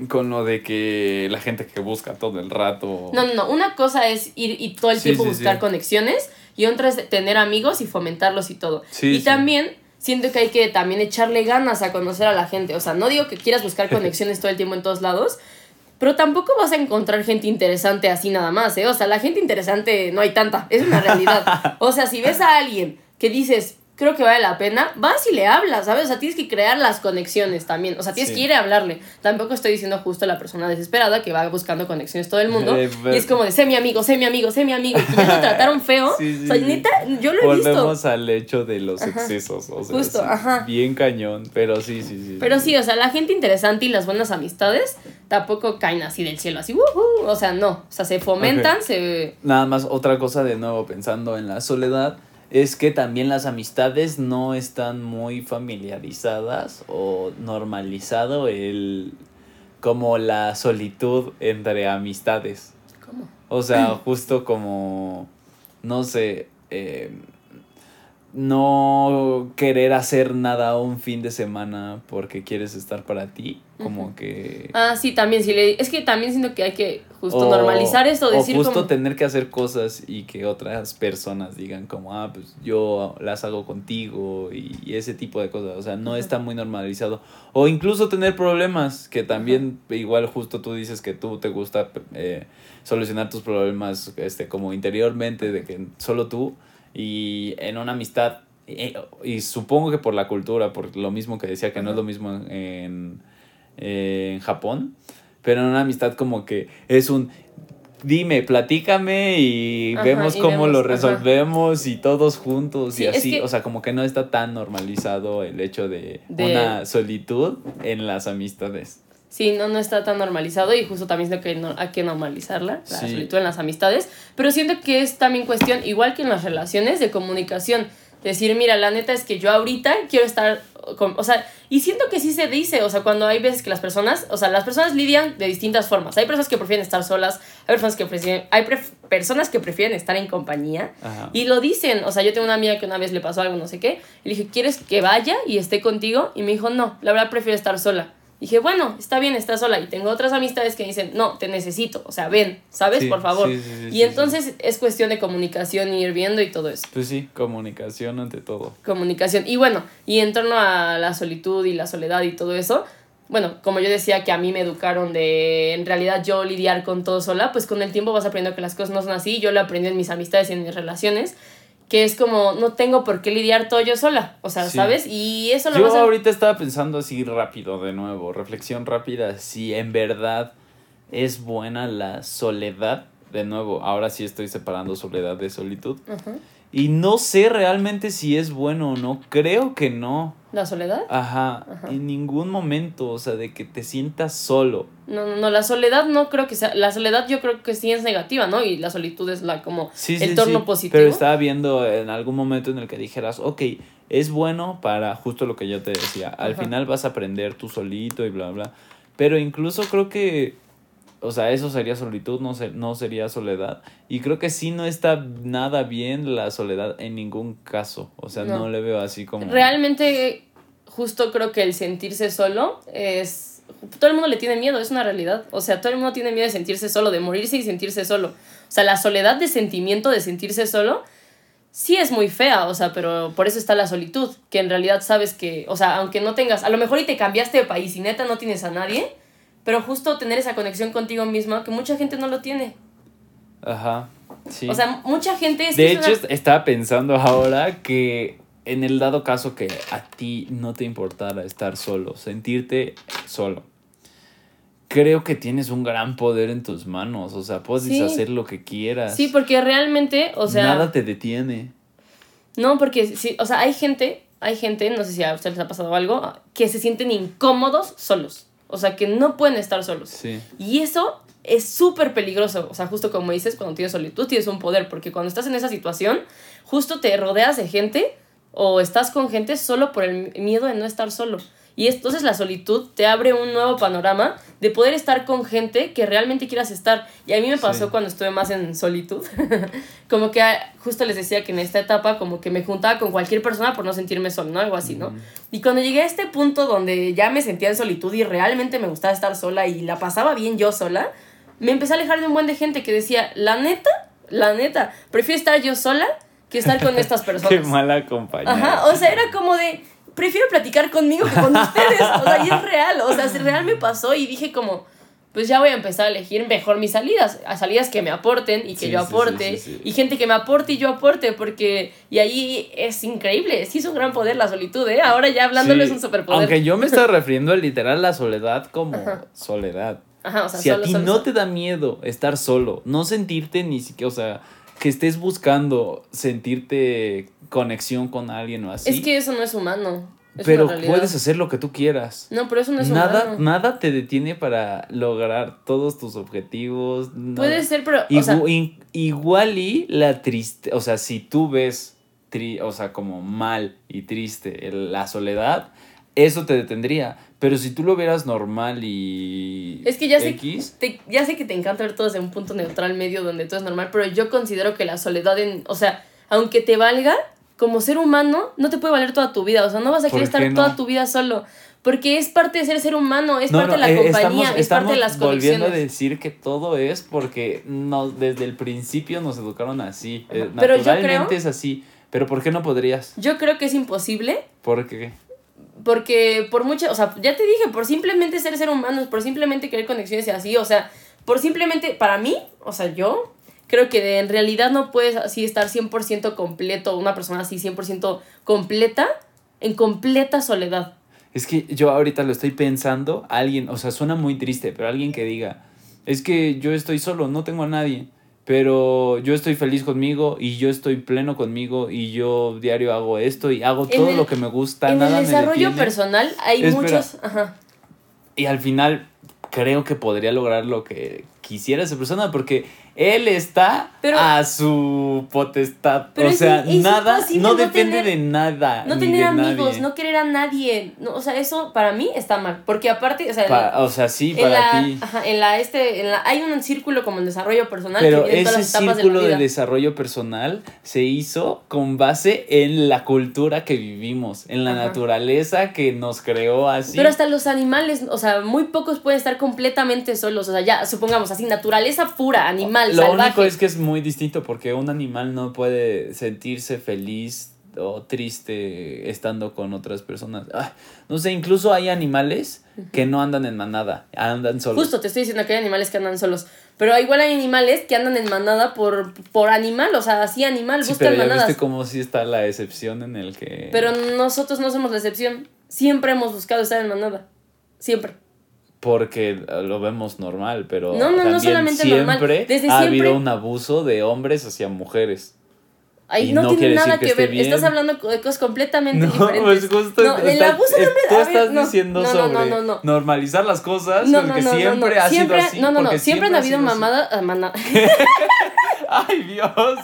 con lo de que la gente que busca todo el rato. No, no, no, una cosa es ir y todo el Sí, tiempo sí, buscar sí. conexiones y otra es tener amigos y fomentarlos y todo. Y también siento que hay que también echarle ganas a conocer a la gente, o sea, no digo que quieras buscar *laughs* conexiones todo el tiempo en todos lados, pero tampoco vas a encontrar gente interesante así nada más, ¿eh? O sea, la gente interesante no hay tanta, es una realidad. *laughs* O sea, si ves a alguien que dices, creo que vale la pena, vas y le hablas, ¿sabes? O sea, tienes que crear las conexiones también. O sea, tienes Sí. que ir a hablarle. Tampoco estoy diciendo justo a la persona desesperada que va buscando conexiones todo el mundo. *laughs* Eh, y es como de, sé mi amigo, sé mi amigo, sé mi amigo. Y ya lo trataron feo. *laughs* Sí, sí, o sea, neta, yo lo he visto. Volvemos al hecho de los Ajá. excesos. O sea, Justo, ajá. Bien cañón, pero sí, sí, sí. Pero sí, o sea, la gente interesante y las buenas amistades tampoco caen así del cielo, así, "Woohoo". o sea, no, o sea, se fomentan, se... Nada más otra cosa de nuevo pensando en la soledad es que también las amistades no están muy familiarizadas o normalizado el como la solitud entre amistades. ¿Cómo? O sea, justo como no sé, eh, no querer hacer nada un fin de semana porque quieres estar para ti, como que Ah, sí, también, sí, le... es que también siento que hay que justo o- normalizar esto, o decir justo como... tener que hacer cosas y que otras personas digan como, ah, pues yo las hago contigo y, y ese tipo de cosas. O sea, no está muy normalizado. O incluso tener problemas, que también igual justo tú dices que tú te gusta eh, solucionar tus problemas este como interiormente, de que solo tú y en una amistad. eh, Y, supongo que por la cultura, por lo mismo que decía, que no es lo mismo en, en Japón, pero en una amistad como que es un dime, platícame y Ajá, vemos y cómo vemos, lo ajá. resolvemos y todos juntos Sí, y es así, que- o sea, como que no está tan normalizado el hecho de, De- una solitud en las amistades. Sí, no, no está tan normalizado y justo también que no, hay que normalizarla, la Sí. solitud en las amistades, pero siento que es también cuestión, igual que en las relaciones, de comunicación. Decir, mira, la neta es que yo ahorita quiero estar con, o sea, y siento que sí se dice, o sea, cuando hay veces que las personas, o sea, las personas lidian de distintas formas. Hay personas que prefieren estar solas, hay personas que prefieren, hay pref- personas que prefieren estar en compañía Ajá. y lo dicen, o sea, yo tengo una amiga que una vez le pasó algo, no sé qué, y le dije, ¿quieres que vaya y esté contigo? Y me dijo, no, la verdad prefiero estar sola. Dije, bueno, está bien, está sola. Y tengo otras amistades que dicen, no, te necesito. O sea, ven, ¿sabes? Sí, Por favor. sí, sí, sí, y entonces es cuestión de comunicación y ir viendo y todo eso. Pues sí, comunicación ante todo. Comunicación. Y bueno, y en torno a la solitud y la soledad y todo eso, bueno, como yo decía que a mí me educaron de en realidad yo lidiar con todo sola, pues con el tiempo vas aprendiendo que las cosas no son así. Yo lo aprendí en mis amistades y en mis relaciones, que es como no tengo por qué lidiar todo yo sola. O sea, Sí. ¿sabes? Y eso lo Yo a... ahorita estaba pensando así rápido de nuevo, reflexión rápida, si en verdad es buena la soledad. De nuevo, ahora sí estoy separando soledad de solitud. Y no sé realmente si es bueno o no. Creo que no. ¿La soledad? Ajá, en ningún momento, o sea, de que te sientas solo. No, no, no, la soledad no creo que sea... La soledad yo creo que sí es negativa, ¿no? Y la solitud es la como Sí, el sí, torno sí, positivo. Pero estaba viendo en algún momento en el que dijeras, ok, es bueno para justo lo que yo te decía. Al Ajá. final vas a aprender tú solito y bla, bla. Pero incluso creo que, o sea, eso sería solitud, no, se- no sería soledad. Y creo que sí no está nada bien la soledad en ningún caso. O sea, no, No. le veo así como... Realmente, justo creo que el sentirse solo es... Todo el mundo le tiene miedo, es una realidad. O sea, todo el mundo tiene miedo de sentirse solo, de morirse y sentirse solo. O sea, la soledad de sentimiento de sentirse solo sí es muy fea, o sea, pero por eso está la solitud, que en realidad sabes que, o sea, aunque no tengas, a lo mejor y te cambiaste de país y neta no tienes a nadie, pero justo tener esa conexión contigo misma, que mucha gente no lo tiene. Ajá, sí. O sea, mucha gente es de hecho, una- estaba pensando ahora que en el dado caso que a ti no te importara estar solo, sentirte solo, creo que tienes un gran poder en tus manos. O sea, puedes Sí. hacer lo que quieras. Sí, porque realmente, o sea... Nada te detiene. No, porque sí, o sea, hay gente, hay gente, no sé si a ustedes les ha pasado algo, que se sienten incómodos solos. O sea, que no pueden estar solos. Sí. Y eso es súper peligroso. O sea, justo como dices, cuando tienes solitud tienes un poder, porque cuando estás en esa situación, justo te rodeas de gente o estás con gente solo por el miedo de no estar solo. Y entonces la solitud te abre un nuevo panorama de poder estar con gente que realmente quieras estar. Y a mí me pasó Sí. cuando estuve más en solitud. *laughs* como que ah, justo les decía que en esta etapa como que me juntaba con cualquier persona por no sentirme solo, ¿no? Algo así, ¿no? Y cuando llegué a este punto donde ya me sentía en solitud y realmente me gustaba estar sola y la pasaba bien yo sola, me empecé a alejar de un buen de gente que decía, la neta, la neta, prefiero estar yo sola que estar con *laughs* estas personas. Qué mala compañía. Ajá, o sea, era como de, prefiero platicar conmigo que con *laughs* ustedes. O sea, y es real, o sea, es real me pasó y dije como, pues ya voy a empezar a elegir mejor mis salidas, a salidas que me aporten y que Sí, yo aporte, sí, sí. y gente que me aporte y yo aporte, porque, y ahí es increíble, sí es un gran poder la solitud, ¿eh? Ahora ya hablándolo es un superpoder. Aunque yo me estaba *laughs* refiriendo literal a la soledad como Ajá. soledad. Ajá, o sea, si a ti solo- no solo. te da miedo estar solo, no sentirte ni siquiera, o sea, que estés buscando sentirte conexión con alguien o así. Es que eso no es humano. es pero puedes hacer lo que tú quieras. No, pero eso no es nada, humano. nada te detiene para lograr todos tus objetivos. nada. Puede ser, pero, o sea, igual y la triste, o sea, si tú ves, tri- o sea, como mal y triste el- la soledad, eso te detendría. Pero si tú lo vieras normal y Es que ya sé, X, te- ya sé que te encanta ver todo desde un punto neutral medio donde todo es normal, pero yo considero que la soledad, en, o sea, aunque te valga, como ser humano, no te puede valer toda tu vida. O sea, no vas a ¿Por querer estar no? toda tu vida solo. Porque es parte de ser ser humano, es No, parte no, de la eh, compañía, estamos, es parte estamos de las volviendo a conexiones. decir que todo es porque nos, desde el principio nos educaron así. eh, Pero yo naturalmente creo- es así. Pero ¿por qué no podrías? Yo creo que es imposible ¿Por qué? Porque por mucho, o sea, ya te dije, por simplemente ser ser humanos, por simplemente querer conexiones y así, o sea, por simplemente, para mí, o sea, yo creo que en realidad no puedes así estar 100% completo, una persona así 100% completa, en completa soledad. Es que yo ahorita lo estoy pensando, alguien, o sea, suena muy triste, pero alguien que diga, es que yo estoy solo, no tengo a nadie, pero yo estoy feliz conmigo y yo estoy pleno conmigo y yo diario hago esto y hago todo el- lo que me gusta, en nada el desarrollo personal hay Espera. muchos, ajá. Y al final creo que podría lograr lo que quisiera esa persona porque él está Pero- a su potestad. Pero o sea, es nada, no no depende tener- de nada. No tener amigos, nadie. no querer a nadie. No, o sea, eso para mí está mal. Porque aparte, o sea, Pa- o sea, sí, para ti. ajá, en la este, en la, hay un círculo como en desarrollo personal Pero que ese círculo de desarrollo personal se hizo con base en la cultura que vivimos, en la Ajá. naturaleza que nos creó así. Pero hasta los animales, o sea, muy pocos pueden estar completamente solos. O sea, ya, supongamos así, naturaleza pura, animal, Lo salvaje. único es que es muy distinto porque un animal no puede sentirse feliz o triste estando con otras personas. Ay, no sé, incluso hay animales que no andan en manada, andan solos. Justo te estoy diciendo que hay animales que andan solos. Pero igual hay animales que andan en manada por, por animal, o sea, así animal, Sí, buscan pero ya manadas. viste cómo sí está la excepción en el que... Pero nosotros no somos la excepción. Siempre hemos buscado estar en manada. Siempre. Porque lo vemos normal, pero No, no, no también solamente siempre normal. Desde ha siempre- habido un abuso de hombres hacia mujeres. Ahí no, no tiene nada que ver. bien. Estás hablando de cosas completamente *laughs* No, diferentes. pues justo no, el abuso de es- hombres. tú ver, estás no, diciendo no, no, sobre no, no, no. normalizar las cosas No, no, porque no, no, siempre no. ha Siempre- sido así. No, no, no. Siempre han ha habido sido así. mamada, ah, *laughs* ¡Ay, Dios!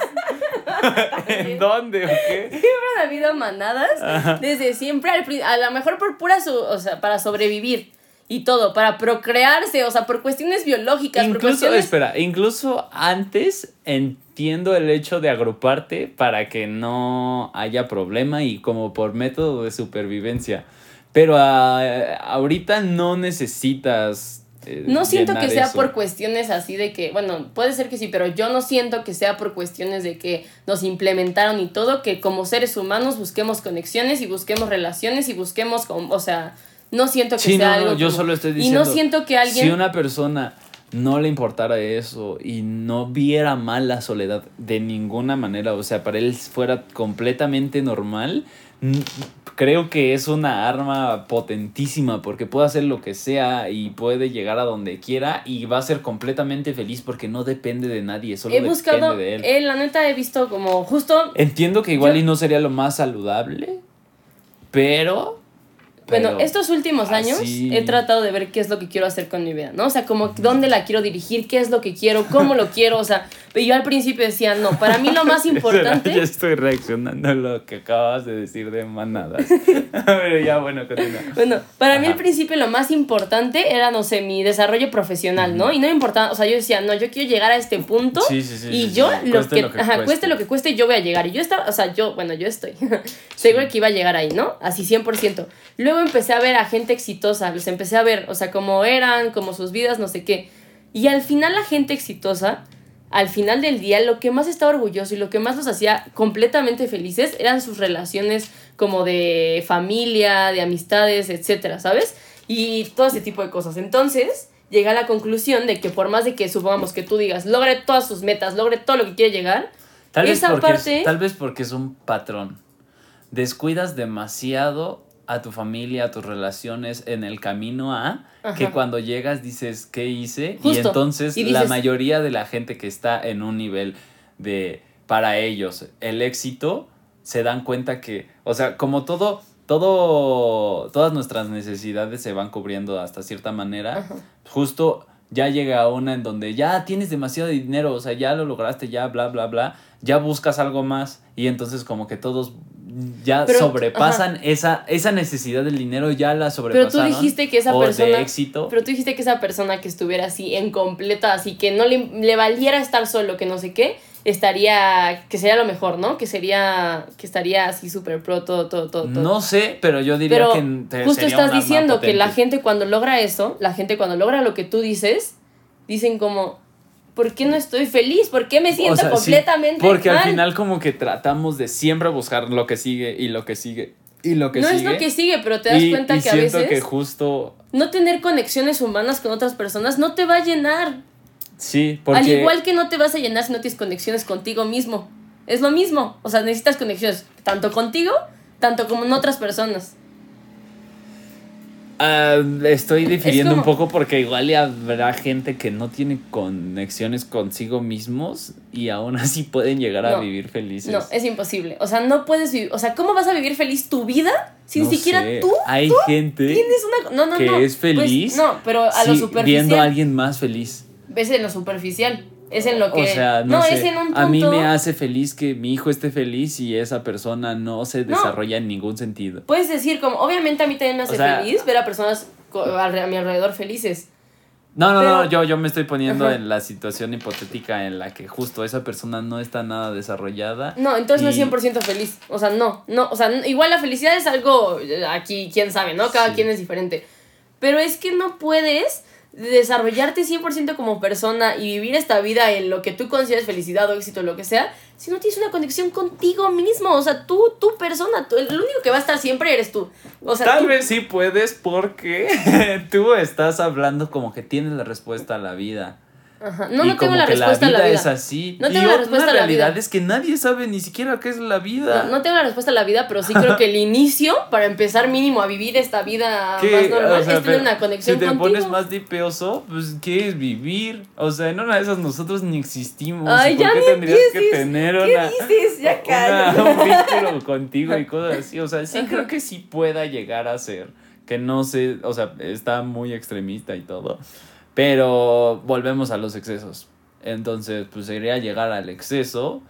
*laughs* ¿En dónde o qué? siempre han habido manadas desde siempre. al a lo mejor por pura, su- o sea, para sobrevivir y todo, para procrearse, o sea, por cuestiones biológicas, por Incluso, cuestiones espera, incluso antes entiendo el hecho de agruparte para que no haya problema y como por método de supervivencia. Pero ah, ahorita no necesitas. eh, No siento que sea eso. por cuestiones así de que, bueno, puede ser que sí, pero yo no siento que sea por cuestiones de que nos implementaron y todo, que como seres humanos busquemos conexiones y busquemos relaciones y busquemos, com- o sea, no siento que Sí, sea no, algo no, yo como- solo estoy Y diciendo. no siento que alguien... Si una persona no le importara eso y no viera mal la soledad de ninguna manera, o sea, para él fuera completamente normal, creo que es una arma potentísima porque puede hacer lo que sea y puede llegar a donde quiera y va a ser completamente feliz porque no depende de nadie, solo He buscado, depende de él. eh, la neta he visto como justo Entiendo que igual yo- y no sería lo más saludable, pero... Bueno, pero estos últimos años así- he tratado de ver qué es lo que quiero hacer con mi vida, ¿no? O sea, como dónde la quiero dirigir, qué es lo que quiero, cómo lo quiero, o sea, yo al principio decía, no, para mí lo más *laughs* importante... Ya estoy reaccionando a lo que acabas de decir de manadas. *laughs* Pero ya, bueno, continúa. Bueno, para mí al principio lo más importante era, no sé, mi desarrollo profesional, ¿no? Y no me importaba, o sea, yo decía, no, yo quiero llegar a este punto Sí, sí, sí, y yo lo, Cueste que, lo que ajá, cueste. cueste lo que cueste, yo voy a llegar. Y yo estaba, o sea, yo, bueno, yo estoy *laughs* seguro que iba a llegar ahí, ¿no? Así 100%. Luego empecé a ver a gente exitosa, los empecé a ver, o sea, cómo eran, cómo sus vidas, no sé qué. Y al final la gente exitosa, al final del día, lo que más estaba orgulloso y lo que más los hacía completamente felices eran sus relaciones como de familia, de amistades, etcétera, ¿sabes? Y todo ese tipo de cosas. Entonces, llegué a la conclusión de que por más de que supongamos que tú digas, logre todas sus metas, logre todo lo que quiere llegar, Tal vez, esa porque parte... es, tal vez porque es un patrón. Descuidas demasiado a tu familia, a tus relaciones en el camino a que cuando llegas dices, ¿qué hice? y entonces Y la mayoría de la gente que está en un nivel de, para ellos, el éxito, se dan cuenta que, o sea, como todo, todo, todas nuestras necesidades se van cubriendo hasta cierta manera, Ajá. justo ya llega una en donde ya tienes demasiado dinero, o sea, ya lo lograste, ya bla, bla, bla, ya buscas algo más y entonces como que todos ya Pero, sobrepasan esa, esa necesidad del dinero, ya la Pero sobrepasaron. tú dijiste que esa o persona... de éxito. Pero tú dijiste que esa persona que estuviera así en completa, así que no le, le valiera estar solo, que no sé qué, estaría, que sería lo mejor, ¿no? Que sería, que estaría así súper pro, todo, todo, todo. todo. No sé, pero yo diría Pero que te- justo sería estás diciendo que la gente cuando logra eso, la gente cuando logra lo que tú dices, dicen como, ¿por qué no estoy feliz? ¿Por qué me siento O sea, sí, completamente porque al final como que tratamos de siempre buscar lo que sigue y lo que sigue y lo que no sigue. es lo que sigue, pero te das y, cuenta y que a siento veces que justo no tener conexiones humanas con otras personas no te va a llenar. sí, porque Al igual que no te vas a llenar si no tienes conexiones contigo mismo. Es lo mismo. O sea, necesitas conexiones tanto contigo, tanto como en otras personas. Ah, estoy difiriendo como- un poco porque igual y habrá gente que no tiene conexiones consigo mismos y aún así pueden llegar a vivir felices. No, es imposible. O sea, no puedes vivir. O sea, ¿cómo vas a vivir feliz tu vida si ni siquiera sé, tú Hay gente tienes una. No, no, que no. es Pues, feliz no, pero a lo sí, superficial. viendo a alguien más feliz. Ves en lo superficial. Es en lo que... O sea, no, no sé, es en un punto... a mí me hace feliz que mi hijo esté feliz y esa persona no se desarrolla en ningún sentido. Puedes decir como, obviamente a mí también me hace O sea- feliz ver a personas a mi alrededor felices. No, no, no, Pero- yo, yo me estoy poniendo Ajá. en la situación hipotética en la que justo esa persona no está nada desarrollada. No, entonces no es y- 100% feliz. O sea, no, no, o sea, igual la felicidad es algo, eh, aquí, quién sabe, ¿no? Cada Sí. quien es diferente. Pero es que no puedes desarrollarte 100% como persona y vivir esta vida en lo que tú consideres felicidad o éxito, lo que sea, si no tienes una conexión contigo mismo. O sea, tú, tu persona, tú, el único que va a estar siempre eres tú. O sea, Tal tú- vez sí puedes porque *laughs* tú estás hablando como que tienes la respuesta a la vida. Ajá. No, y no tengo la que respuesta a la vida. es así. No y tengo la otra respuesta a la realidad vida. es que nadie sabe ni siquiera qué es la vida. No, no tengo la respuesta a la vida, pero sí creo que el *laughs* inicio para empezar mínimo a vivir esta vida ¿Qué? más normal O sea, es tener una conexión Si te contigo. pones más dipeoso, pues ¿qué es vivir? O sea, en una de esas nosotros ni existimos. Ay, ¿Y ¿Por ya qué tendrías que tener ¿Qué una, dices? Ya *laughs* una- un vínculo contigo y cosas *laughs* así? O sea, sí creo que sí pueda llegar a ser. Que no sé, o sea, está muy extremista y todo. Pero volvemos a los excesos. Entonces, pues sería llegar al exceso.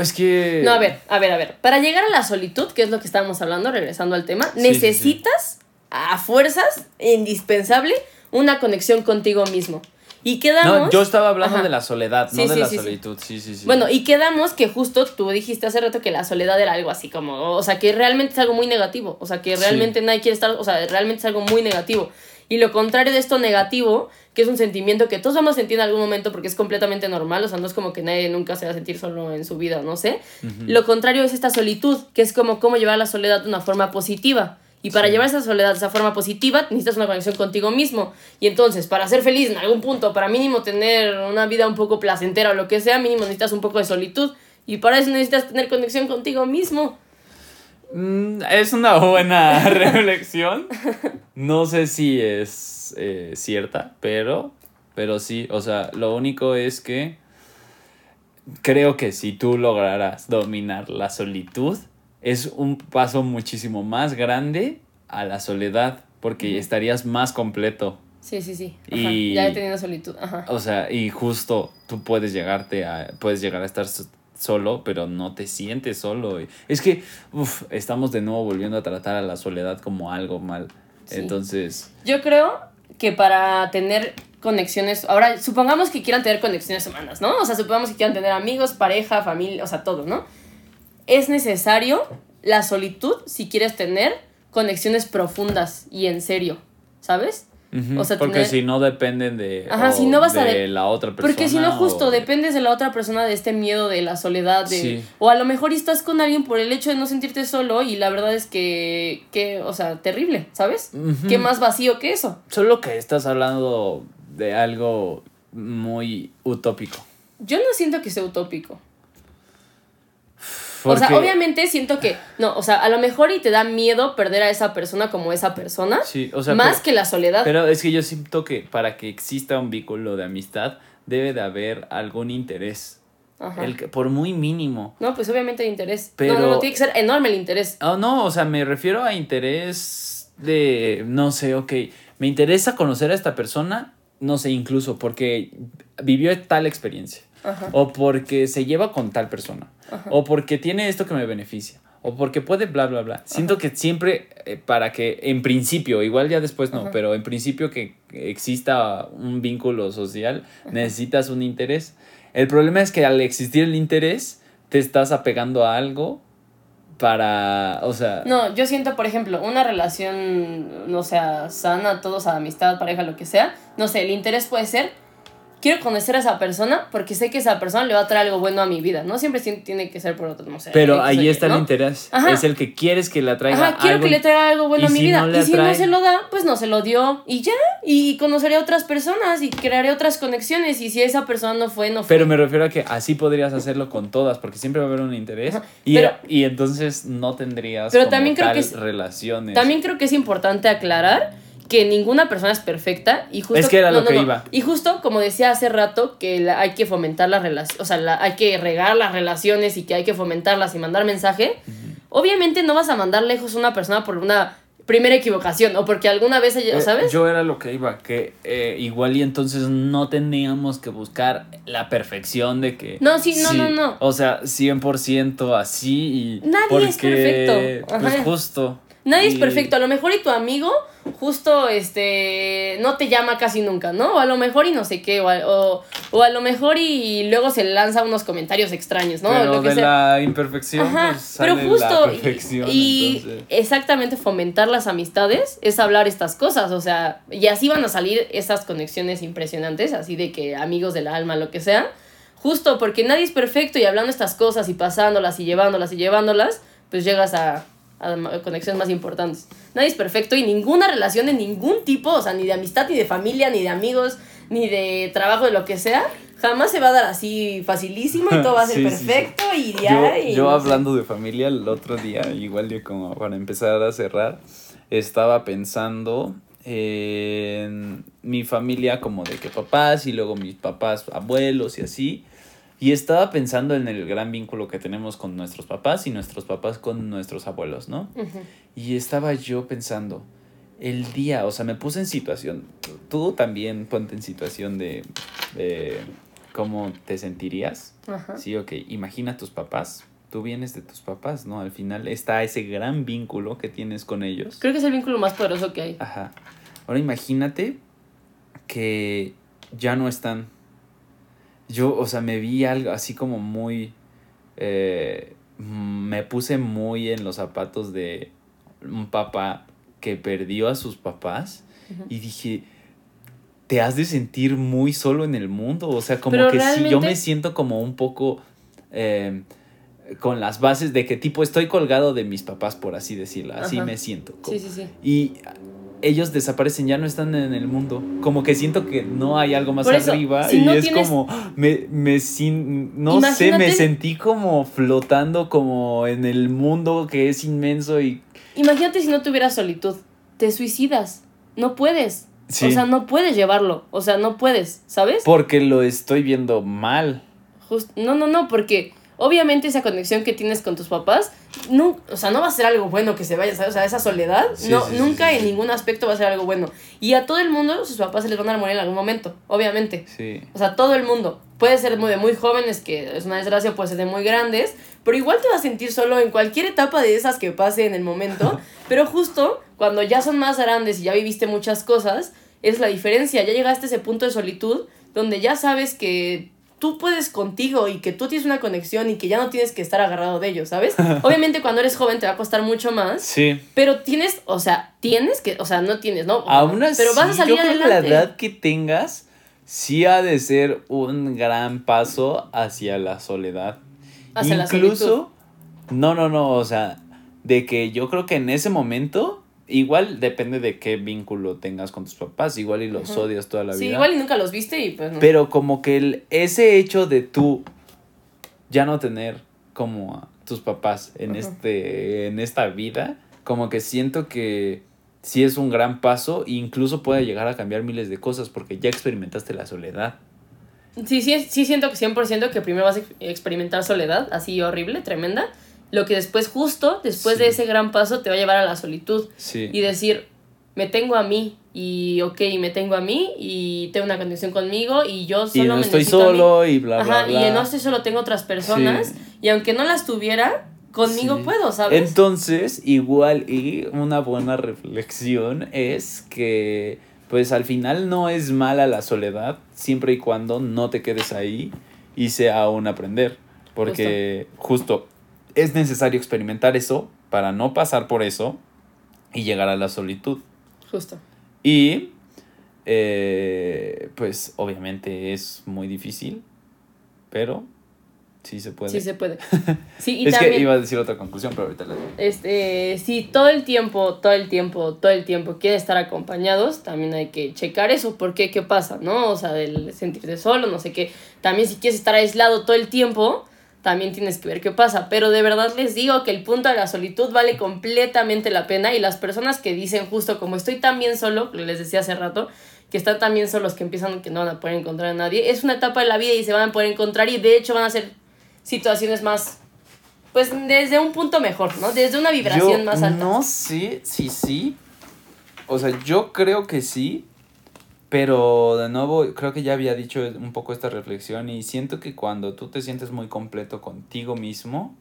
Es que. No, a ver, a ver, a ver. Para llegar a la solitud, que es lo que estábamos hablando, regresando al tema, Sí, sí, sí. necesitas a fuerzas, indispensable, una conexión contigo mismo. Y quedamos... No, yo estaba hablando Ajá. de la soledad, Sí, no de sí, la sí, sí. solitud. Sí, sí, sí. Bueno, y quedamos que justo tú dijiste hace rato que la soledad era algo así como, o sea, que realmente es algo muy negativo, o sea, que Sí. realmente nadie quiere estar, o sea, realmente es algo muy negativo. Y lo contrario de esto negativo, que es un sentimiento que todos vamos a sentir en algún momento porque es completamente normal, o sea, no es como que nadie nunca se va a sentir solo en su vida, no sé. Lo contrario es esta solitud, que es como cómo llevar la soledad de una forma positiva. Y para Sí. llevar esa soledad de esa forma positiva, necesitas una conexión contigo mismo. Y entonces, para ser feliz en algún punto, para mínimo tener una vida un poco placentera o lo que sea, mínimo necesitas un poco de solitud. Y para eso necesitas tener conexión contigo mismo. Mm, es una buena *laughs* reflexión. No sé si es eh, cierta, pero, pero sí, o sea, lo único es que creo que si tú lograras dominar la solitud, es un paso muchísimo más grande a la soledad, porque estarías más completo. Sí, sí, sí. Ajá, Y- Ya he tenido solitud. Ajá. O sea, y justo tú puedes llegarte a, puedes llegar a estar solo, pero no te sientes solo. Es que, uf, estamos de nuevo volviendo a tratar a la soledad como algo mal. Sí. Entonces, Yo creo que para tener conexiones, ahora supongamos que quieran tener conexiones humanas, ¿no? O sea, supongamos que quieran tener amigos, pareja, familia, o sea, todo, ¿no? Es necesario la solitud si quieres tener conexiones profundas y en serio, ¿sabes? Ujú, O sea, porque tener- si no dependen de, Ajá, o si no vas a de de- la otra persona. Porque si no, justo o- dependes de la otra persona de este miedo de la soledad. De, Sí. O a lo mejor estás con alguien por el hecho de no sentirte solo y la verdad es que, que o sea, terrible, ¿sabes? Ujú. ¿Qué más vacío que eso? Solo que estás hablando de algo muy utópico. Yo no siento que sea utópico. O sea, obviamente siento que, no, o sea, a lo mejor y te da miedo perder a esa persona como esa persona, Sí, o sea, más pero- que la soledad. Pero es que yo siento que para que exista un vínculo de amistad debe de haber algún interés. Ajá. El por muy mínimo. No, pues obviamente hay interés. Pero- No, no, no, tiene que ser enorme el interés. Oh, no, o sea, me refiero a interés de, no sé, ok, me interesa conocer a esta persona, no sé, incluso porque vivió tal experiencia, Ajá. o porque se lleva con tal persona, o porque tiene esto que me beneficia, o porque puede bla, bla, bla. Siento que siempre, eh, para que en principio, igual ya después no, pero en principio que exista un vínculo social, necesitas un interés. El problema es que al existir el interés, te estás apegando a algo para, o sea, No, yo siento, por ejemplo, una relación, no sea, sana, todos a amistad, pareja, lo que sea. No sé, el interés puede ser, quiero conocer a esa persona porque sé que esa persona le va a traer algo bueno a mi vida. No siempre tiene que ser por otro, no sé. pero ahí está ¿no? el interés. Ajá. Es el que quieres que le atraiga Ajá, quiero algo que le traiga algo bueno a mi si vida. no y si no se lo da, pues no se lo dio. Y ya. Y conoceré a otras personas y crearé otras conexiones. Y si esa persona no fue, no fue. Pero me refiero a que así podrías hacerlo con todas, porque siempre va a haber un interés. Ajá, Y, pero- y entonces no tendrías Pero como también creo tal que es- relaciones. También creo que es importante aclarar que ninguna persona es perfecta y justo Es que era lo que iba. y justo como decía hace rato que la- hay que fomentar las relaciones o sea la- hay que regar las relaciones y que hay que fomentarlas y mandar mensaje obviamente no vas a mandar lejos a una persona por una primera equivocación o porque alguna vez, Eh, ¿sabes? Yo era lo que iba, que eh, igual y entonces no teníamos que buscar la perfección de que... No, sí, no, no, no. O sea, 100% así y... Nadie es perfecto. Pues justo. Nadie es perfecto. A lo mejor y tu amigo justo este no te llama casi nunca, ¿no? O a lo mejor y no sé qué, o a, o, o a lo mejor y luego se lanza unos comentarios extraños, ¿no? Pero lo que de sea. la imperfección, Ajá, pues, pero justo la y- perfección. y, entonces. exactamente fomentar las amistades es hablar estas cosas, o sea, y así van a salir esas conexiones impresionantes, así de que amigos del alma, lo que sea, justo porque nadie es perfecto y hablando estas cosas y pasándolas y llevándolas y llevándolas, pues llegas a, a conexiones más importantes. Nadie es perfecto y ninguna relación de ningún tipo, o sea, ni de amistad, ni de familia, ni de amigos, ni de trabajo, de lo que sea, jamás se va a dar así facilísimo y todo va a *laughs* ser Sí, sí, sí. perfecto y Yo, ya. y yo sé. hablando de familia, el otro día, igual yo como para empezar a cerrar, estaba pensando en mi familia como de que papás y luego mis papás, abuelos y así. Y estaba pensando en el gran vínculo que tenemos con nuestros papás y nuestros papás con nuestros abuelos, ¿no? Y estaba yo pensando, el día, o sea, me puse en situación, tú también ponte en situación de, de cómo te sentirías. Ajá. Sí, ok, imagina a tus papás, tú vienes de tus papás, ¿no? Al final está ese gran vínculo que tienes con ellos. Creo que es el vínculo más poderoso que hay. Ajá. Ahora imagínate que ya no están. Yo, o sea, me vi algo así como muy... eh, me puse muy en los zapatos de un papá que perdió a sus papás y dije, te has de sentir muy solo en el mundo. O sea, como Pero que sí, yo realmente- me siento como un poco eh, con las bases de que tipo estoy colgado de mis papás, por así decirlo. Así Ajá. me siento. Sí, sí, sí. Y ellos desaparecen, ya no están en el mundo. Como que siento que no hay algo más eso, arriba. si y no es tienes- como, me, me sin- no sé, me sentí como flotando como en el mundo que es inmenso y... Imagínate si no tuvieras solitud. Te suicidas. No puedes. Sí. O sea, no puedes llevarlo. O sea, no puedes, ¿sabes? Porque lo estoy viendo mal. Just- no, no, no, porque obviamente esa conexión que tienes con tus papás, no, o sea, no va a ser algo bueno que se vaya, ¿sabes? O sea, esa soledad, Sí, no, sí, nunca sí, en ningún aspecto va a ser algo bueno. Y a todo el mundo, sus papás se les van a morir en algún momento, obviamente. Sí. O sea, todo el mundo. Puede ser muy de muy jóvenes, que es una desgracia, puede ser de muy grandes, pero igual te vas a sentir solo en cualquier etapa de esas que pase en el momento. *laughs* pero justo cuando ya son más grandes y ya viviste muchas cosas, es la diferencia. Ya llegaste a ese punto de solitud donde ya sabes que tú puedes contigo y que tú tienes una conexión y que ya no tienes que estar agarrado de ellos, ¿sabes? *laughs* Obviamente cuando eres joven te va a costar mucho más, Sí. pero tienes, o sea, tienes que, o sea, no tienes, ¿no? Aún así, pero vas a salir yo creo que la edad que tengas sí ha de ser un gran paso hacia la soledad. Hacia la Incluso, no, no, no, o sea, de que yo creo que en ese momento, igual depende de qué vínculo tengas con tus papás, igual y los odias toda la Sí, vida. igual y nunca los viste y pues no. Pero como que el, ese hecho de tú ya no tener como a tus papás en, Ajá. este, en esta vida, como que siento que sí es un gran paso e incluso puede llegar a cambiar miles de cosas porque ya experimentaste la soledad. Sí, sí, sí siento que 100% que primero vas a ex- experimentar soledad, así horrible, tremenda. Lo que después, justo después de ese gran paso, te va a llevar a la solitud. Sí. Y decir, me tengo a mí, y ok, me tengo a mí, y tengo una conexión conmigo, y yo y solo no me estoy solo y bla, bla, Ajá, bla. y no estoy solo, tengo otras personas, Sí. y aunque no las tuviera, conmigo Sí. puedo, ¿sabes? Entonces, igual y una buena reflexión es que pues al final no es mala la soledad siempre y cuando no te quedes ahí y sea un aprender, porque justo, es necesario experimentar eso para no pasar por eso y llegar a la solitud. Justo. Y eh, pues obviamente es muy difícil, pero sí se puede. Sí se puede. *laughs* Sí, y es también... que iba a decir otra conclusión, pero ahorita la digo. Este, si todo el tiempo, todo el tiempo, todo el tiempo quieren estar acompañados, también hay que checar eso, porque qué pasa, ¿no? O sea, del sentirte solo, no sé qué. También si quieres estar aislado todo el tiempo, también tienes que ver qué pasa. Pero de verdad les digo que el punto de la solitud vale completamente la pena y las personas que dicen justo como estoy tan bien solo, les decía hace rato, que están tan bien solos que empiezan que no van a poder encontrar a nadie, es una etapa de la vida y se van a poder encontrar y de hecho van a ser situaciones más pues desde un punto mejor, ¿no? Desde una vibración Yo más alta. No sé si sí. O sea, yo creo que sí. Pero de nuevo, creo que ya había dicho un poco esta reflexión y siento que cuando tú te sientes muy completo contigo mismo,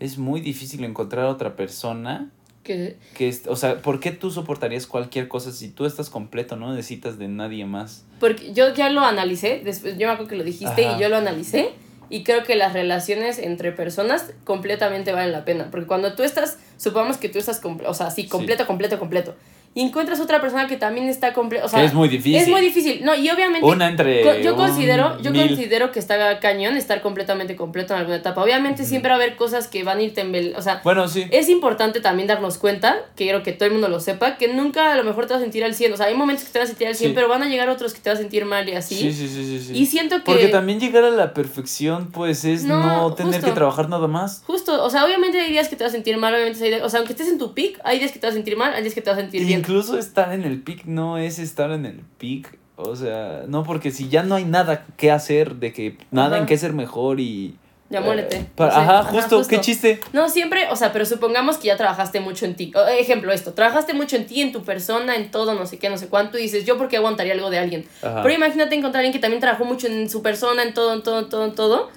es muy difícil encontrar a otra persona Que, que, es- o sea, ¿por qué tú soportarías cualquier cosa si tú estás completo, no necesitas de nadie más? porque yo ya lo analicé, después, yo me acuerdo que lo dijiste Ajá. y yo lo analicé. Y creo que las relaciones entre personas completamente valen la pena. Porque cuando tú estás, supongamos que tú estás, o sea, sí, completo, completo, completo. Y encuentras otra persona que también está completo. O sea, es muy difícil. Es muy difícil. No, y obviamente. Una entre co- yo un considero, yo mil. considero que está cañón estar completamente completo en alguna etapa. Obviamente siempre va a haber cosas que van a irte en O sea, Bueno, sí. es importante también darnos cuenta, que quiero que todo el mundo lo sepa, que nunca a lo mejor te vas a sentir al 100. O sea, hay momentos que te vas a sentir al 100, Sí. pero van a llegar otros que te vas a sentir mal y así. Sí, sí, sí, sí, sí. Y siento que... Porque también llegar a la perfección, pues, es no, No, tener justo. que trabajar nada más. Justo, o sea, obviamente hay días que te vas a sentir mal, obviamente hay días- o sea, aunque estés en tu peak, hay días que te vas a sentir mal, hay días que te vas a sentir bien. Incluso estar en el pic no es estar en el pic. O sea, no, porque si ya no hay nada que hacer, de que nada Ajá. en qué ser mejor y. Ya muérete. Eh, pa- O sea, ajá, ajá, justo, justo. qué chiste. No, siempre, o sea, pero supongamos que ya trabajaste mucho en ti. Ejemplo, esto, trabajaste mucho en ti, en tu persona, en todo, no sé qué, no sé cuánto, y dices, yo porque aguantaría algo de alguien. Ajá. Pero imagínate encontrar a alguien que también trabajó mucho en su persona, en todo, en todo, en todo, en todo.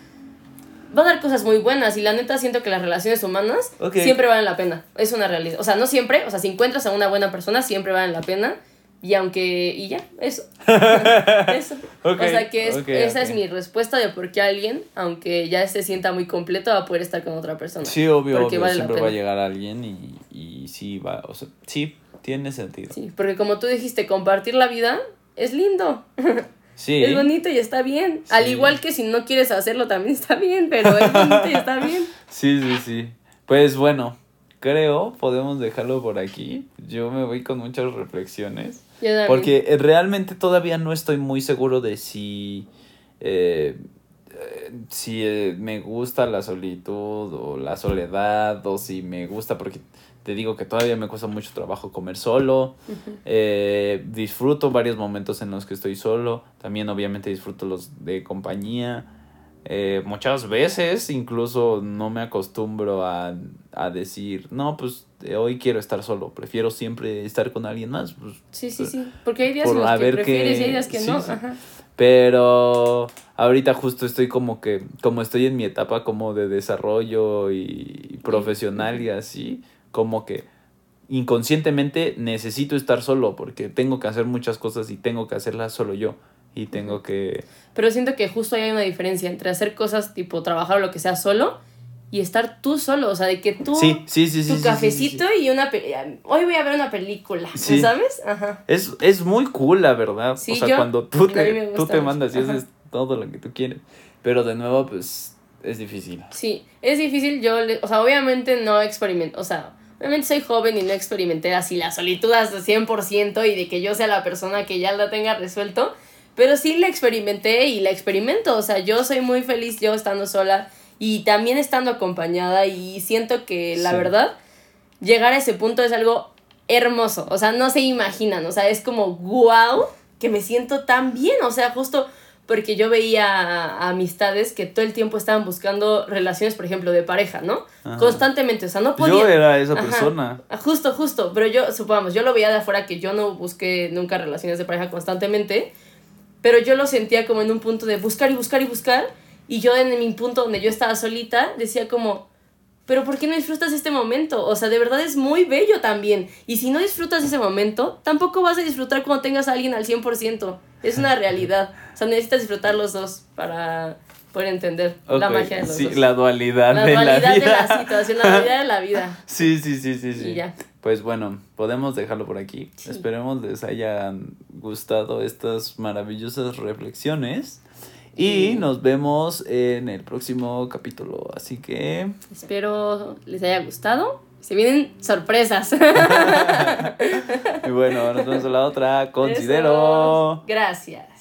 Va a dar cosas muy buenas y la neta siento que las relaciones humanas Ok. siempre valen la pena. Es una realidad. O sea, no siempre, o sea, si encuentras a una buena persona, siempre valen la pena. Y aunque, y ya, eso. *laughs* eso. Ok, o sea que es- ok, esa es mi respuesta de por qué alguien, aunque ya se sienta muy completo, va a poder estar con otra persona. Sí, obvio, Porque obvio, vale la siempre va a pena. llegar alguien y, y sí va, o sea, sí, tiene sentido. Sí, porque como tú dijiste, compartir la vida es lindo. *laughs* Sí. Es bonito y está bien. Al igual que si no quieres hacerlo también está bien, pero es bonito y está bien. *laughs* Sí, sí, sí. Pues bueno, creo podemos dejarlo por aquí. Yo me voy con muchas reflexiones. Porque eh, realmente todavía no estoy muy seguro de si. eh, eh, si eh, me gusta la solitud o la soledad o si me gusta porque te digo que todavía me cuesta mucho trabajo comer solo. Eh, disfruto varios momentos en los que estoy solo. También obviamente disfruto los de compañía. Eh, muchas veces incluso no me acostumbro a, a decir, no, pues eh, hoy quiero estar solo, prefiero siempre estar con alguien más. Pues, Sí, sí, sí. Porque hay días Por en los que prefieres y hay días que sí, no. sí. Ajá. Pero ahorita justo estoy como que, como estoy en mi etapa como de desarrollo y profesional y así, como que inconscientemente necesito estar solo porque tengo que hacer muchas cosas y tengo que hacerlas solo yo. Y tengo que... Pero siento que justo ahí hay una diferencia entre hacer cosas tipo trabajar o lo que sea solo y estar tú solo. O sea, de que tú. Sí, sí, sí, tu cafecito y una. Hoy voy a ver una película. ¿Sabes? Ajá. Es, es muy cool, la verdad. Sí, o sea, yo- cuando tú te, tú te mandas y haces todo lo que tú quieres. Pero de nuevo, pues, es difícil. Sí, es difícil. Yo, le- o sea, obviamente no experimento. O sea, obviamente soy joven y no experimenté así la solitud hasta 100% y de que yo sea la persona que ya la tenga resuelto. Pero sí la experimenté y la experimento. O sea, yo soy muy feliz yo estando sola y también estando acompañada. Y siento que la Sí. verdad, llegar a ese punto es algo hermoso. O sea, no se imaginan. O sea, es como wow, que me siento tan bien. O sea, justo porque yo veía amistades que todo el tiempo estaban buscando relaciones, por ejemplo, de pareja, ¿no? Ajá. Constantemente, o sea, no podía. Yo era esa Ajá. persona. Ah, Justo, justo, pero yo, supongamos, yo lo veía de afuera que yo no busqué nunca relaciones de pareja constantemente, pero yo lo sentía como en un punto de buscar y buscar y buscar, y yo en mi punto donde yo estaba solita decía como, pero ¿por qué no disfrutas este momento? O sea, de verdad es muy bello también, y si no disfrutas ese momento, tampoco vas a disfrutar cuando tengas a alguien al 100%, es una realidad, o sea, necesitas disfrutar los dos para poder entender la magia de los sí, dos. la dualidad, La de dualidad la de vida. la situación, la dualidad de la vida. *laughs* Sí, sí, sí, sí, sí. Y ya. Pues bueno, podemos dejarlo por aquí. Sí. Esperemos les hayan gustado estas maravillosas reflexiones. Y nos vemos en el próximo capítulo. Así que... Espero les haya gustado. Se vienen sorpresas. *laughs* Y bueno, nos vemos en la otra. Considero. Gracias.